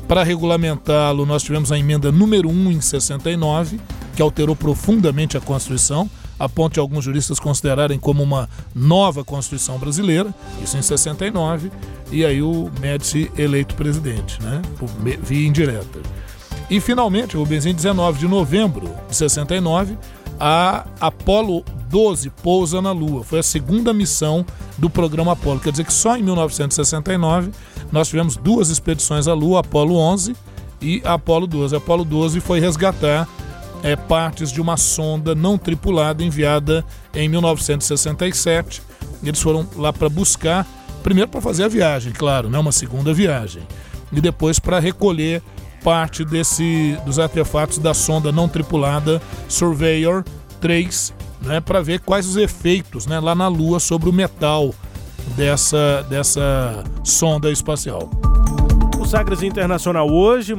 Para regulamentá-lo, nós tivemos a emenda número 1 em 69, que alterou profundamente a Constituição, a ponto de alguns juristas considerarem como uma nova Constituição brasileira, isso em 69, e aí o Médici eleito presidente, né? Por via indireta. E finalmente, Rubens, em 19 de novembro de 69, a Apollo 12 pousa na Lua. Foi a segunda missão do programa Apollo. Quer dizer que só em 1969 nós tivemos duas expedições à Lua, Apollo 11 e Apollo 12. A Apollo 12 foi resgatar é, partes de uma sonda não tripulada enviada em 1967. Eles foram lá para buscar, primeiro para fazer a viagem, claro, né, uma segunda viagem, e depois para recolher parte desse, dos artefatos da sonda não tripulada Surveyor 3, né, para ver quais os efeitos né, lá na Lua sobre o metal dessa, dessa sonda espacial. Sagres Internacional hoje,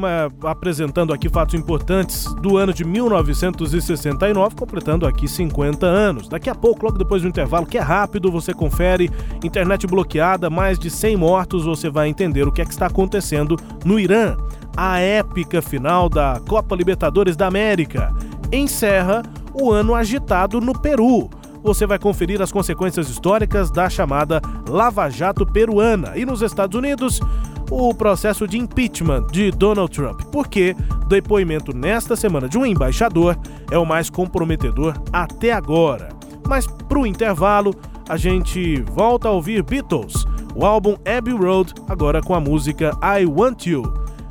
apresentando aqui fatos importantes do ano de 1969, completando aqui 50 anos. Daqui a pouco, logo depois do intervalo, que é rápido, você confere internet bloqueada, mais de 100 mortos, você vai entender o que é que está acontecendo no Irã. A épica final da Copa Libertadores da América encerra o ano agitado no Peru você vai conferir as consequências históricas da chamada Lava Jato peruana. E nos Estados Unidos, o processo de impeachment de Donald Trump, porque o depoimento nesta semana de um embaixador é o mais comprometedor até agora. Mas pro intervalo, a gente volta a ouvir Beatles, o álbum Abbey Road, agora com a música I Want You.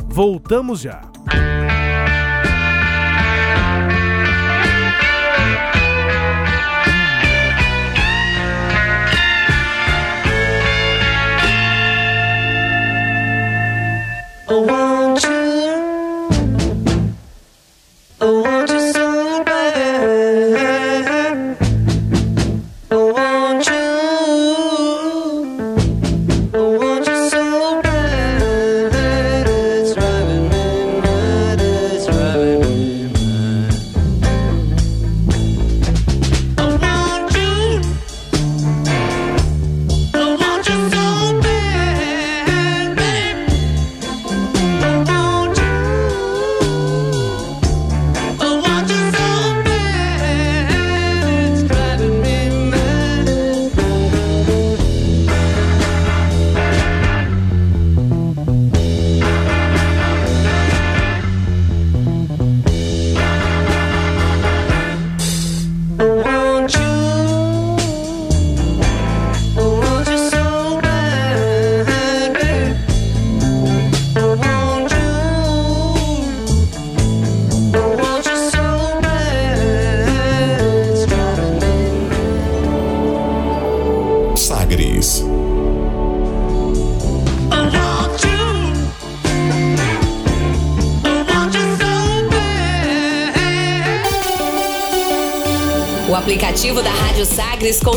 Voltamos já. I want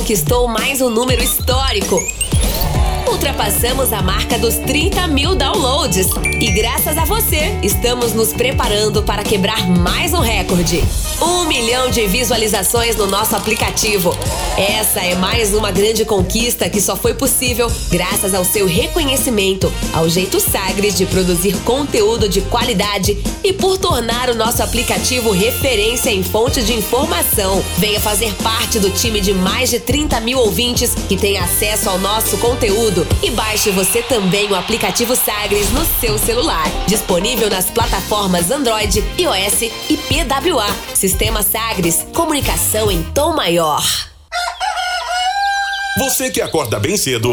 conquistou mais um número histórico. Ultrapassamos a marca dos 30 mil downloads. E graças a você, estamos nos preparando para quebrar mais um recorde. Um milhão de visualizações no nosso aplicativo. Essa é mais uma grande conquista que só foi possível graças ao seu reconhecimento, ao jeito Sagres de produzir conteúdo de qualidade e por tornar o nosso aplicativo referência em fonte de informação. Venha fazer parte do time de mais de 30 mil ouvintes que tem acesso ao nosso conteúdo e baixe você também o aplicativo Sagres no seu celular. Disponível nas plataformas Android, iOS e PWA. Sistema Sagres, comunicação em tom maior. Você que acorda bem cedo,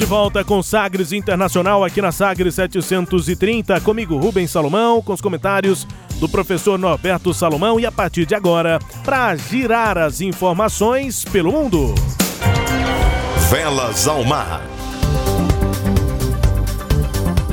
De volta com Sagres Internacional aqui na Sagres 730. Comigo, Rubens Salomão, com os comentários do professor Norberto Salomão. E a partir de agora, para girar as informações pelo mundo. Velas ao mar.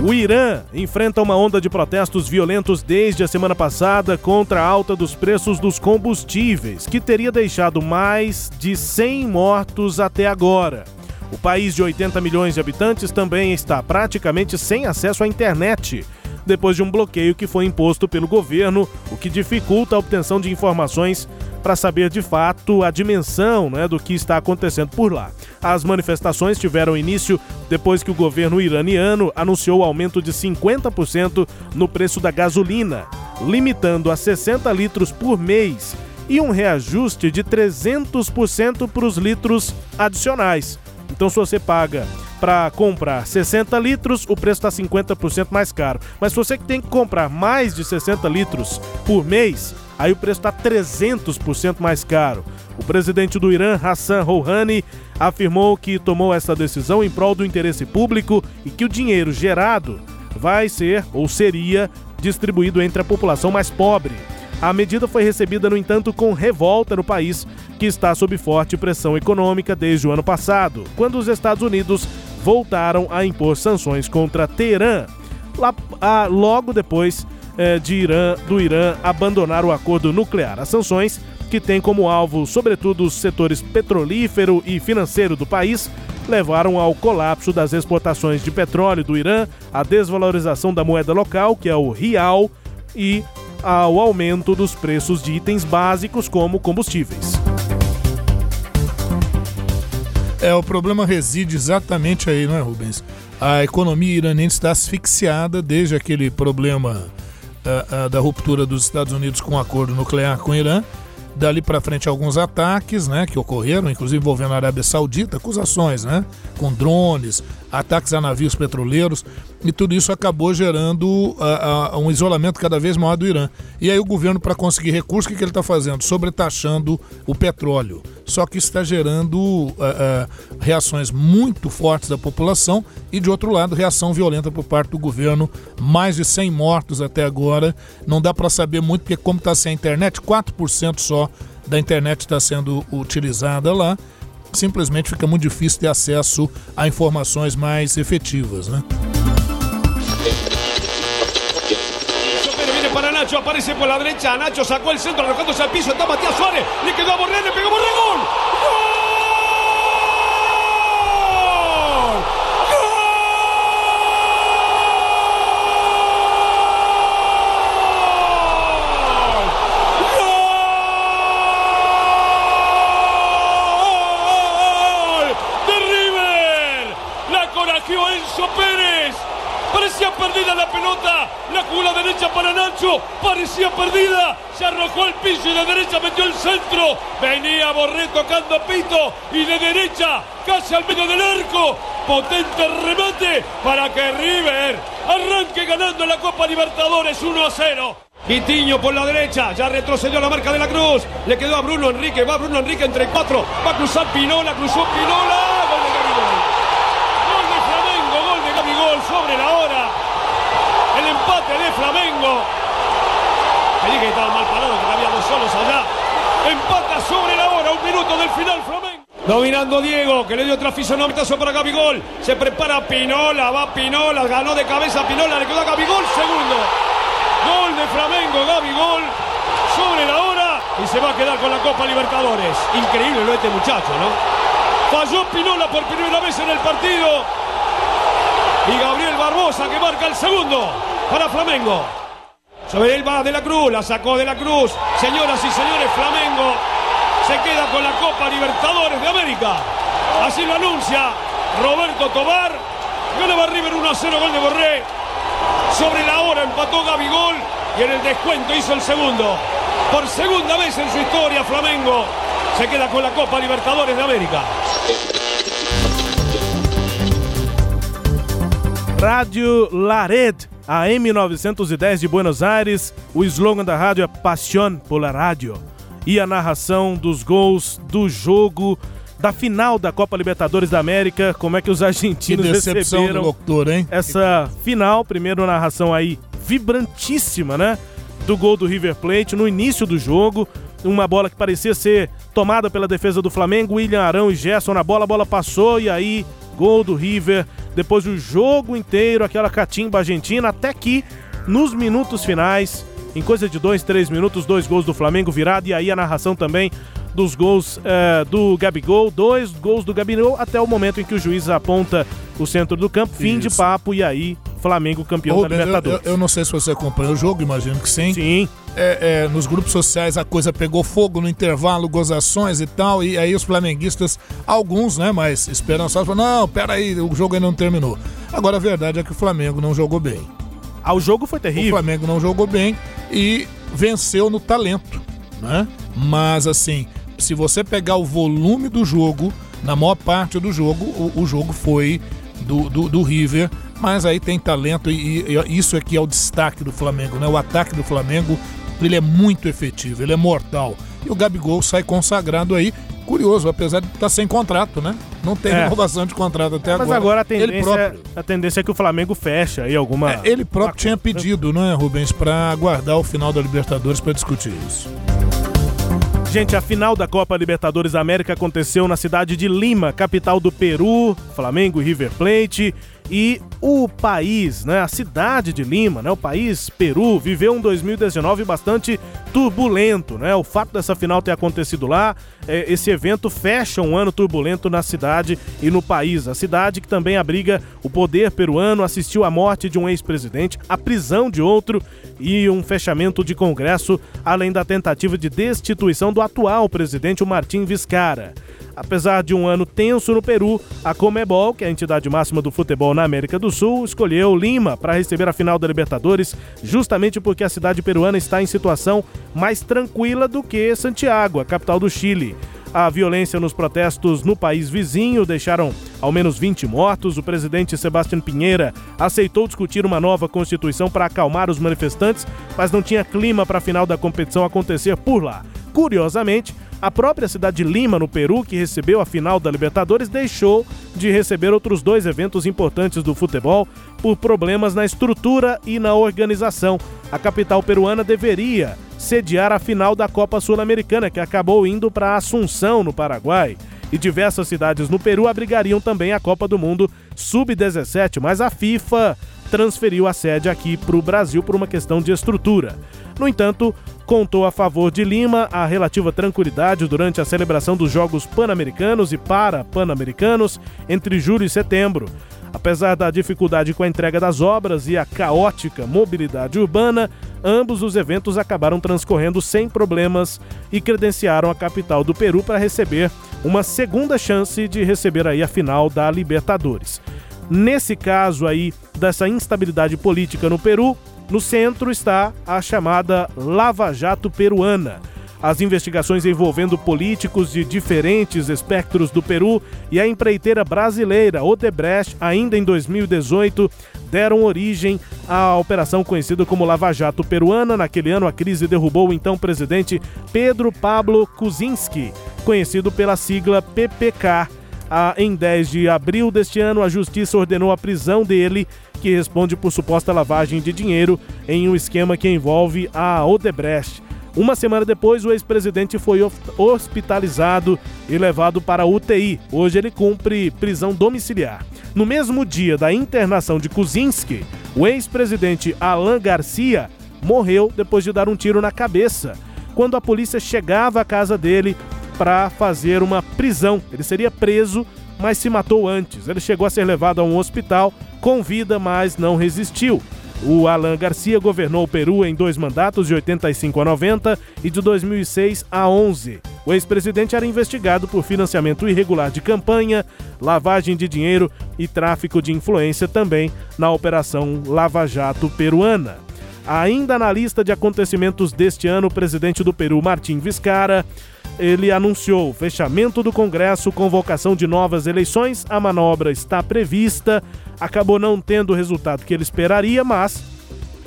O Irã enfrenta uma onda de protestos violentos desde a semana passada contra a alta dos preços dos combustíveis, que teria deixado mais de 100 mortos até agora. O país de 80 milhões de habitantes também está praticamente sem acesso à internet, depois de um bloqueio que foi imposto pelo governo, o que dificulta a obtenção de informações para saber de fato a dimensão né, do que está acontecendo por lá. As manifestações tiveram início depois que o governo iraniano anunciou o aumento de 50% no preço da gasolina, limitando a 60 litros por mês e um reajuste de 300% para os litros adicionais. Então, se você paga para comprar 60 litros, o preço está 50% mais caro. Mas se você tem que comprar mais de 60 litros por mês, aí o preço está 300% mais caro. O presidente do Irã, Hassan Rouhani, afirmou que tomou essa decisão em prol do interesse público e que o dinheiro gerado vai ser ou seria distribuído entre a população mais pobre. A medida foi recebida, no entanto, com revolta no país, que está sob forte pressão econômica desde o ano passado, quando os Estados Unidos voltaram a impor sanções contra Teherã, lá, ah, logo depois eh, de Irã, do Irã abandonar o acordo nuclear. As sanções que tem como alvo, sobretudo, os setores petrolífero e financeiro do país, levaram ao colapso das exportações de petróleo do Irã, à desvalorização da moeda local, que é o real, e ao aumento dos preços de itens básicos como combustíveis. É, o problema reside exatamente aí, não é, Rubens? A economia iraniana está asfixiada desde aquele problema ah, ah, da ruptura dos Estados Unidos com o acordo nuclear com o Irã. Dali para frente, alguns ataques né, que ocorreram, inclusive envolvendo a Arábia Saudita, acusações, né? Com drones, ataques a navios petroleiros, e tudo isso acabou gerando ah, ah, um isolamento cada vez maior do Irã. E aí o governo, para conseguir recursos, o que, ele está fazendo? Sobretaxando o petróleo. Só que está gerando ah, reações muito fortes da população e, de outro lado, reação violenta por parte do governo. Mais de 100 mortos até agora. Não dá para saber muito, porque como está sem internet, 4% só da internet está sendo utilizada lá. Simplesmente fica muito difícil ter acesso a informações mais efetivas, né? Nacho, aparece por la derecha. Nacho sacó el centro, arrojándose al piso. Está Matías Suárez. Le quedó a Borré, le pegó Borré. ¡Gol! ¡De River! La corajeó Enzo Pérez. Parecía perdida la pelota. La jugó la derecha para Nacho. Parecía perdida. Se arrojó al piso y de derecha metió el centro. Venía Borré tocando pito. Y de derecha, casi al medio del arco. Potente remate para que River arranque ganando la Copa Libertadores 1 a 0. Vitiño por la derecha, ya retrocedió la marca de la Cruz, le quedó a Bruno Enrique, va Bruno Enrique entre cuatro, va a cruzar Pinola, cruzó Pinola, gol de Gabigol. Gol de Flamengo, gol de Gabigol sobre la hora. El empate de Flamengo. Me dije que estaba mal parado, que había dos solos allá. Empata sobre la hora, un minuto del final Flamengo. Dominando Diego, que le dio otra fisonomitazo para Gabigol. Se prepara Pinola, va Pinola, ganó de cabeza Pinola, le quedó a Gabigol, segundo. Gol de Flamengo, Gabigol, sobre la hora y se va a quedar con la Copa Libertadores. Increíble lo de este muchacho, ¿no? Falló Pinola por primera vez en el partido. Y Gabriel Barbosa que marca el segundo para Flamengo. Sobre él va de la Cruz, la sacó de la Cruz. Señoras y señores, Flamengo se queda con la Copa Libertadores de América. Así lo anuncia Roberto Tobar. Ganaba River 1 a 0, gol de Borré. Sobre la hora empató Gabigol y en el descuento hizo el segundo. Por segunda vez en su historia, Flamengo se queda con la Copa Libertadores de América. Rádio Lared, AM 910 de Buenos Aires. O slogan da rádio é Paixão pela Rádio. E a narração dos gols do jogo da final da Copa Libertadores da América. Como é que os Que argentinos decepção do receberam locutor, hein? essa final? Primeiro narração aí vibrantíssima, né? Do gol do River Plate no início do jogo. Uma bola que parecia ser tomada pela defesa do Flamengo. William Arão e Gerson na bola, a bola passou e aí gol do River. Depois o jogo inteiro, aquela catimba argentina, até que nos minutos finais, em coisa de dois, três minutos, dois gols do Flamengo virado e aí a narração também dos gols eh, do Gabigol, dois gols do Gabigol até o momento em que o juiz aponta o centro do campo, fim de Isso. papo e aí Flamengo campeão da Rubens, eu, Libertadores. eu- eu não sei se você acompanhou o jogo, imagino que sim. Sim. É, é, nos grupos sociais a coisa pegou fogo no intervalo, gozações e tal, e aí os flamenguistas, alguns, né, mais esperançosos, falaram, não, peraí, o jogo ainda não terminou. Agora a verdade é que o Flamengo não jogou bem. Ah, o jogo foi O terrível. Flamengo não jogou bem e venceu no talento, né? Mas assim, se você pegar o volume do jogo, na maior parte do jogo, o, o jogo foi do, do, do River, mas aí tem talento e, e isso aqui é o destaque do Flamengo, né? O ataque do Flamengo, ele é muito efetivo, ele é mortal. E o Gabigol sai consagrado aí. Curioso, apesar de estar sem contrato, né? Não tem É. renovação de contrato até Mas agora. agora a tendência, próprio. a tendência é que o Flamengo fecha aí alguma. É, ele próprio tinha pedido, não é, Rubens, para aguardar o final da Libertadores para discutir isso. Gente, a final da Copa Libertadores da América aconteceu na cidade de Lima, capital do Peru, Flamengo e River Plate. E o país, né, a cidade de Lima, né, o país Peru, viveu um 2019 bastante turbulento, né? O fato dessa final ter acontecido lá, é, esse evento fecha um ano turbulento na cidade e no país. A cidade que também abriga o poder peruano assistiu à morte de um ex-presidente, a prisão de outro e um fechamento de congresso, além da tentativa de destituição do atual presidente, o Martim Vizcarra. Apesar de um ano tenso no Peru, a Comebol, que é a entidade máxima do futebol na América do Sul, escolheu Lima para receber a final da Libertadores, justamente porque a cidade peruana está em situação mais tranquila do que Santiago, a capital do Chile. A violência nos protestos no país vizinho deixaram ao menos 20 mortos. O presidente Sebastião Pinheira aceitou discutir uma nova constituição para acalmar os manifestantes, mas não tinha clima para a final da competição acontecer por lá. Curiosamente, a própria cidade de Lima, no Peru, que recebeu a final da Libertadores, deixou de receber outros dois eventos importantes do futebol por problemas na estrutura e na organização. A capital peruana deveria sediar a final da Copa Sul-Americana, que acabou indo para Assunção, no Paraguai. E diversas cidades no Peru abrigariam também a Copa do Mundo Sub-17, mas a FIFA transferiu a sede aqui para o Brasil por uma questão de estrutura. No entanto, contou a favor de Lima a relativa tranquilidade durante a celebração dos Jogos Pan-Americanos e Para-Pan-Americanos entre julho e setembro. Apesar da dificuldade com a entrega das obras e a caótica mobilidade urbana, ambos os eventos acabaram transcorrendo sem problemas e credenciaram a capital do Peru para receber uma segunda chance de receber aí a final da Libertadores. Nesse caso aí dessa instabilidade política no Peru, no centro está a chamada Lava Jato peruana. As investigações envolvendo políticos de diferentes espectros do Peru e a empreiteira brasileira Odebrecht, ainda em 2018, deram origem à operação conhecida como Lava Jato peruana. Naquele ano, a crise derrubou o então presidente Pedro Pablo Kuczynski, conhecido pela sigla PPK. Ah, em 10 de abril deste ano, a justiça ordenou a prisão dele, que responde por suposta lavagem de dinheiro em um esquema que envolve a Odebrecht. Uma semana depois, o ex-presidente foi hospitalizado e levado para a UTI. Hoje ele cumpre prisão domiciliar. No mesmo dia da internação de Kuczynski, o ex-presidente Alan Garcia morreu depois de dar um tiro na cabeça. Quando a polícia chegava à casa dele para fazer uma prisão, ele seria preso, mas se matou antes. Ele chegou a ser levado a um hospital com vida, mas não resistiu. O Alan Garcia governou o Peru em dois mandatos, de 85 a 90 e de 2006 a 11. O ex-presidente era investigado por financiamento irregular de campanha, lavagem de dinheiro e tráfico de influência também na Operação Lava Jato peruana. Ainda na lista de acontecimentos deste ano, o presidente do Peru, Martim Vizcarra, ele anunciou fechamento do Congresso, convocação de novas eleições. A manobra está prevista, acabou não tendo o resultado que ele esperaria, mas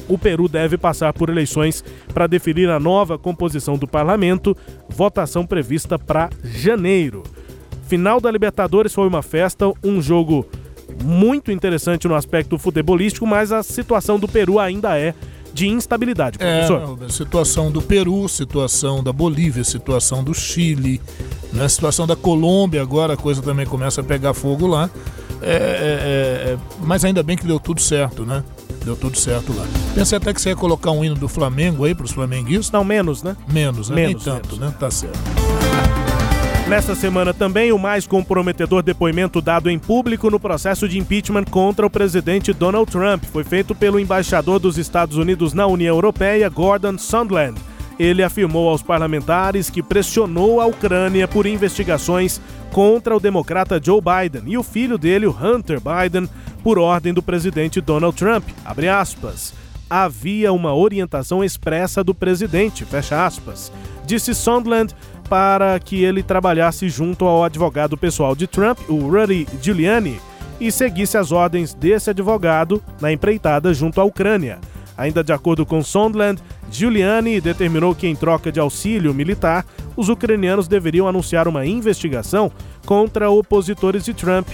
o Peru deve passar por eleições para definir a nova composição do parlamento, votação prevista para janeiro. Final da Libertadores foi uma festa, um jogo muito interessante no aspecto futebolístico, mas a situação do Peru ainda é de instabilidade, É, professor. não, situação do Peru, situação da Bolívia, situação do Chile, né, situação da Colômbia, agora a coisa também começa a pegar fogo lá. É, é, é, é, mas ainda bem que deu tudo certo, né? Deu tudo certo lá. Pensei até que você ia colocar um hino do Flamengo aí pros flamenguistas. Não, menos, né? Menos, né? Menos, Nem tanto, né? Tá certo. Nesta semana também, o mais comprometedor depoimento dado em público no processo de impeachment contra o presidente Donald Trump foi feito pelo embaixador dos Estados Unidos na União Europeia, Gordon Sondland. Ele afirmou aos parlamentares que pressionou a Ucrânia por investigações contra o democrata Joe Biden e o filho dele, o Hunter Biden, por ordem do presidente Donald Trump. Abre aspas. Havia uma orientação expressa do presidente, fecha aspas. Disse Sondland para que ele trabalhasse junto ao advogado pessoal de Trump, o Rudy Giuliani, e seguisse as ordens desse advogado na empreitada junto à Ucrânia. Ainda de acordo com Sondland, Giuliani determinou que, em troca de auxílio militar, os ucranianos deveriam anunciar uma investigação contra opositores de Trump.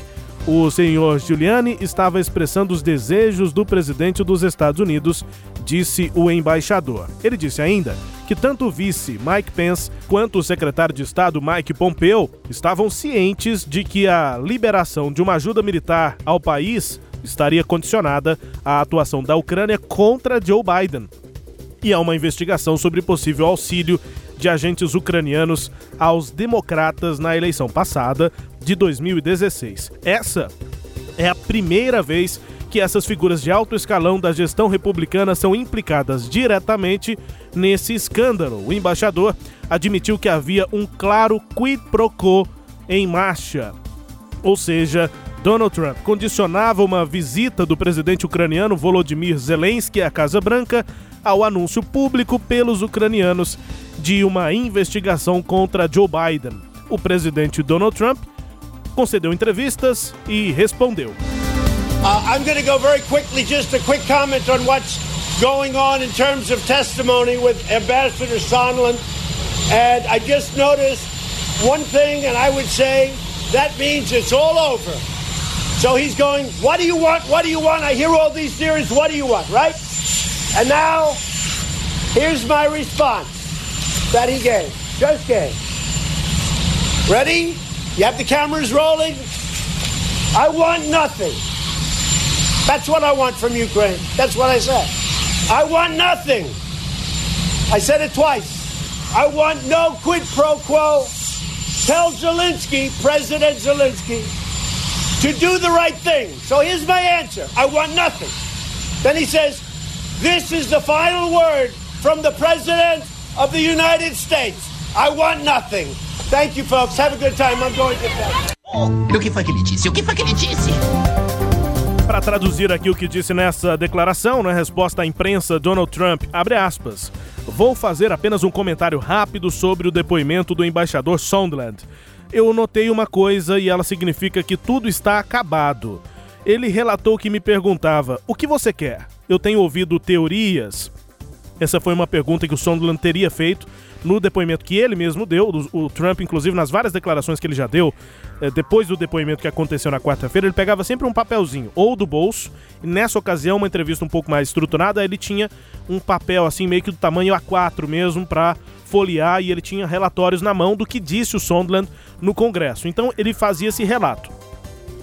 O senhor Giuliani estava expressando os desejos do presidente dos Estados Unidos, disse o embaixador. Ele disse ainda que tanto o vice Mike Pence quanto o secretário de Estado Mike Pompeo estavam cientes de que a liberação de uma ajuda militar ao país estaria condicionada à atuação da Ucrânia contra Joe Biden. e há uma investigação sobre possível auxílio de agentes ucranianos aos democratas na eleição passada de 2016. Essa é a primeira vez que essas figuras de alto escalão da gestão republicana são implicadas diretamente nesse escândalo. O embaixador admitiu que havia um claro quid pro quo em marcha. Ou seja, Donald Trump condicionava uma visita do presidente ucraniano Volodymyr Zelensky à Casa Branca ao anúncio público pelos ucranianos de uma investigação contra Joe Biden. O presidente Donald Trump concedeu entrevistas e respondeu. Uh, I'm going to go very quickly, just a quick comment on what's going on in terms of testimony with Ambassador Sondland. And I just noticed one thing, and I would say that means it's all over. So he's going, What do you want? What do you want? I hear all these theories. What do you want? Right? And now, here's my response that he gave, just gave. Ready? You have the cameras rolling? I want nothing. That's what I want from Ukraine. That's what I said. I want nothing. I said it twice. I want no quid pro quo. Tell Zelensky, President Zelensky, to do the right thing. So here's my answer I want nothing. Then he says, This is the final word from the President of the United States. I want nothing. Thank you, folks. Have a good time. I'm going to bed. O que foi que ele disse? O que foi que ele disse? Para traduzir aqui o que disse nessa declaração, na resposta à imprensa, Donald Trump, abre aspas, vou fazer apenas um comentário rápido sobre o depoimento do embaixador Sondland. Eu notei uma coisa e ela significa que tudo está acabado. Ele relatou que me perguntava: O que você quer? Eu tenho ouvido teorias. Essa foi uma pergunta que o Sondland teria feito no depoimento que ele mesmo deu. O, Trump, inclusive, nas várias declarações que ele já deu, eh, depois do depoimento que aconteceu na quarta-feira, ele pegava sempre um papelzinho, ou do bolso, e nessa ocasião, uma entrevista um pouco mais estruturada, ele tinha um papel assim, meio que do tamanho A4 mesmo, para folhear, e ele tinha relatórios na mão do que disse o Sondland no Congresso. Então, ele fazia esse relato.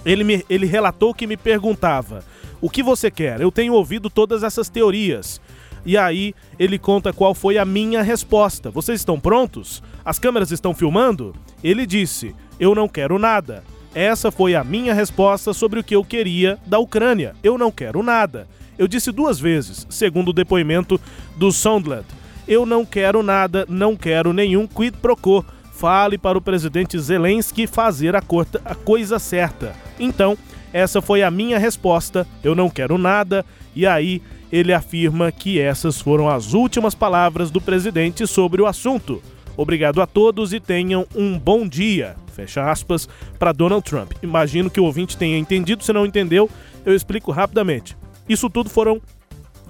Ele, me, ele relatou que me perguntava: O que você quer? Eu tenho ouvido todas essas teorias. E aí ele conta qual foi a minha resposta. Vocês estão prontos? As câmeras estão filmando? Ele disse: Eu não quero nada. Essa foi a minha resposta sobre o que eu queria da Ucrânia. Eu não quero nada. Eu disse duas vezes, segundo o depoimento do Sondland. Eu não quero nada, não quero nenhum quid pro quo. Fale para o presidente Zelensky fazer a, corta, a coisa certa. Então, essa foi a minha resposta. Eu não quero nada. E aí ele afirma que essas foram as últimas palavras do presidente sobre o assunto. Obrigado a todos e tenham um bom dia. Fecha aspas para Donald Trump. Imagino que o ouvinte tenha entendido. Se não entendeu, eu explico rapidamente. Isso tudo foram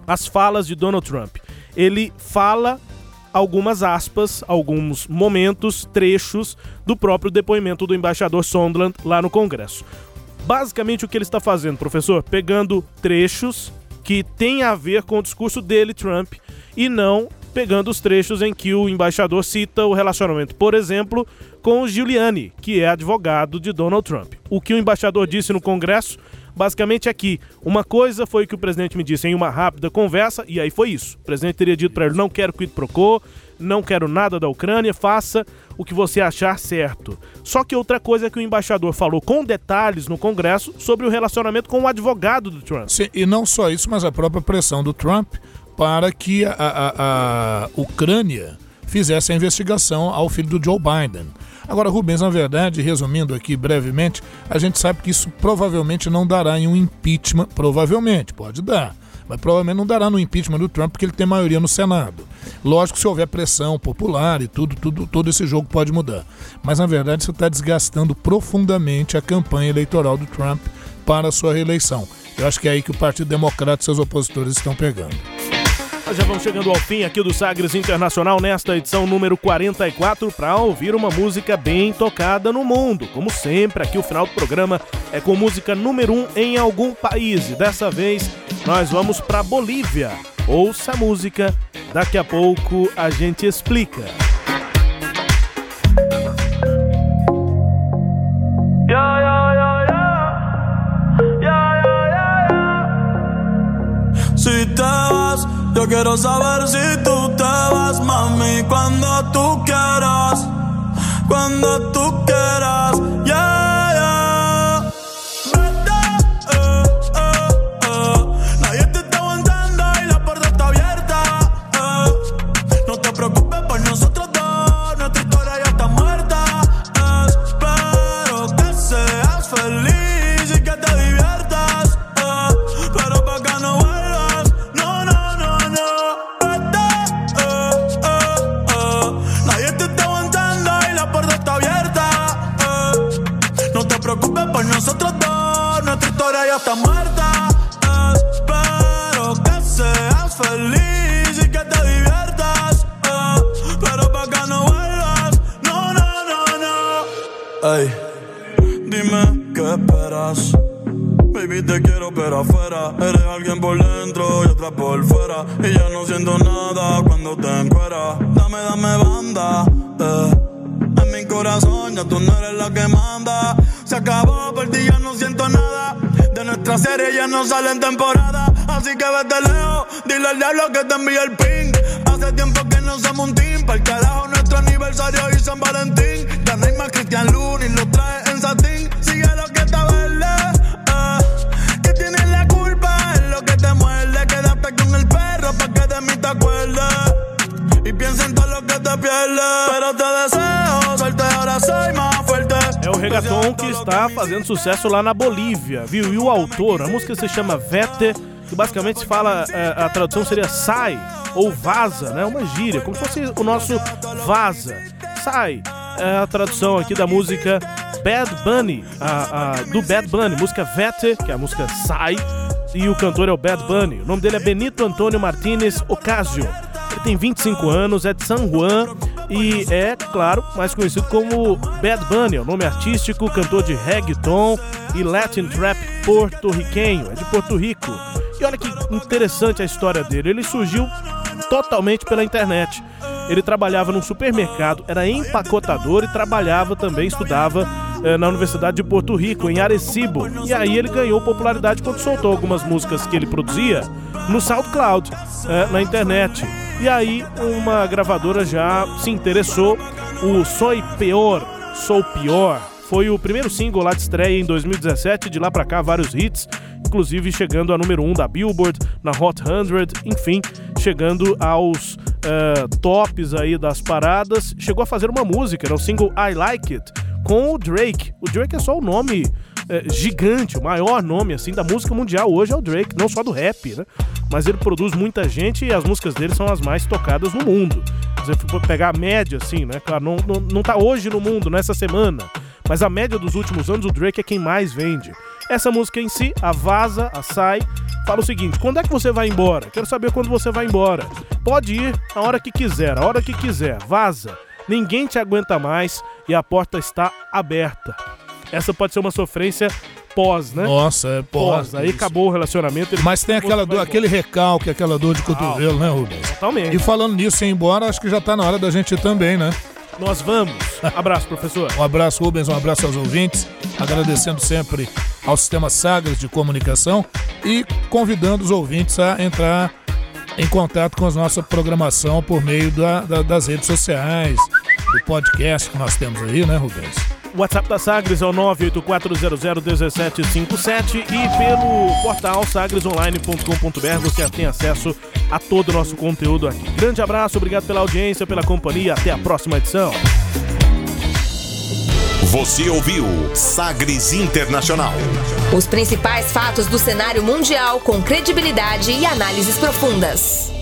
as falas de Donald Trump. Ele fala algumas aspas, alguns momentos, trechos do próprio depoimento do embaixador Sondland lá no Congresso. Basicamente o que ele está fazendo, professor, pegando trechos que têm a ver com o discurso dele, Trump, e não pegando os trechos em que o embaixador cita o relacionamento, por exemplo, com o Giuliani, que é advogado de Donald Trump. O que o embaixador disse no Congresso basicamente é que uma coisa foi que o presidente me disse em uma rápida conversa, e aí foi isso. O presidente teria dito para ele: não quero quid pro quo, não quero nada da Ucrânia, faça o que você achar certo. Só que outra coisa é que o embaixador falou com detalhes no Congresso sobre o relacionamento com o advogado do Trump. Sim, e não só isso, mas a própria pressão do Trump para que a, a, a Ucrânia fizesse a investigação ao filho do Joe Biden. Agora, Rubens, na verdade, resumindo aqui brevemente, a gente sabe que isso provavelmente não dará em um impeachment, provavelmente, pode dar, mas provavelmente não dará no impeachment do Trump porque ele tem maioria no Senado. Lógico, se houver pressão popular e tudo, tudo, todo esse jogo pode mudar. Mas na verdade isso está desgastando profundamente a campanha eleitoral do Trump para a sua reeleição. Eu acho que é aí que o Partido Democrata e seus opositores estão pegando. Nós já vamos chegando ao fim aqui do Sagres Internacional nesta edição número 44 para ouvir uma música bem tocada no mundo. Como sempre, aqui o final do programa é com música número 1 um em algum país. E dessa vez nós vamos para Bolívia. Ouça a música, daqui a pouco a gente explica. Yo quiero saber si tú te vas, mami, cuando tú quieras. Cuando tú quieras, yeah, yeah. Vete, eh, eh, eh. Nadie te está aguantando y la puerta está abierta. eh. No te preocupes diablo que te envíe el ping. Hace tiempo que no somos un team. Para el carajo nuestro aniversario y San Valentín. Ya no más Cristian Luna y lo trae en satín. Sigue lo que está verde. eh. Que tienes la culpa, es lo que te muerde. Quédate con el perro pa' que de mí te acuerdes. Y piensa en todo lo que te pierdes. Pero te deseo suerte, ahora soy más fuerte. É o reggaeton que está fazendo sucesso lá na Bolívia, viu? E o autor, a música se chama Vete, que basicamente fala, é, a tradução seria sai ou vaza, né? Uma gíria, como se fosse o nosso vaza. Sai. É a tradução aqui da música Bad Bunny, a, a- do Bad Bunny, música Vete, que é a música Sai, e o cantor é o Bad Bunny. O nome dele é Benito Antônio Martinez Ocasio. Ele tem 25 anos, é de San Juan e é, claro, mais conhecido como Bad Bunny, é o nome artístico, cantor de reggaeton e Latin trap porto-riquenho, é de Porto Rico. E olha que interessante a história dele, ele surgiu totalmente pela internet. Ele trabalhava num supermercado, era empacotador e trabalhava também, estudava eh, na Universidade de Porto Rico, em Arecibo. E aí ele ganhou popularidade quando soltou algumas músicas que ele produzia no SoundCloud, eh, na internet. E aí uma gravadora já se interessou. O Soy Peor, Sou Pior, foi o primeiro single lá de estreia em 2017. De lá pra cá, vários hits, inclusive chegando a número 1 um da Billboard, na Hot 100, enfim, chegando aos eh, tops aí das paradas. Chegou a fazer uma música, era o single I Like It, com o Drake. O Drake é só o nome eh, gigante, o maior nome assim da música mundial hoje é o Drake, não só do rap, né? Mas ele produz muita gente e as músicas dele são as mais tocadas no mundo. Se você pegar a média, assim, né? Claro, não, não, não tá hoje no mundo, nessa semana. Mas a média dos últimos anos, o Drake é quem mais vende. Essa música em si, a Vaza, a Sai, fala o seguinte: quando é que você vai embora? Quero saber quando você vai embora. Pode ir a hora que quiser, a hora que quiser. Vaza. Ninguém te aguenta mais e a porta está aberta. Essa pode ser uma sofrência pós, né? Nossa, é pós. Aí acabou o relacionamento. Mas tem aquela dor, aquele recalque, aquela dor de cotovelo, né, Rubens? Totalmente. E falando nisso, ir embora, acho que já tá na hora da gente ir também, né? Nós vamos. Abraço, professor. Um abraço, Rubens, um abraço aos ouvintes, agradecendo sempre ao Sistema Sagres de Comunicação e convidando os ouvintes a entrar em contato com a nossa programação por meio da- da- das redes sociais, do podcast que nós temos aí, né, Rubens? O WhatsApp da Sagres é o 984001757 e pelo portal sagresonline.com.br você tem acesso a todo o nosso conteúdo aqui. Grande abraço, obrigado pela audiência, pela companhia. Até a próxima edição. Você ouviu Sagres Internacional. Os principais fatos do cenário mundial com credibilidade e análises profundas.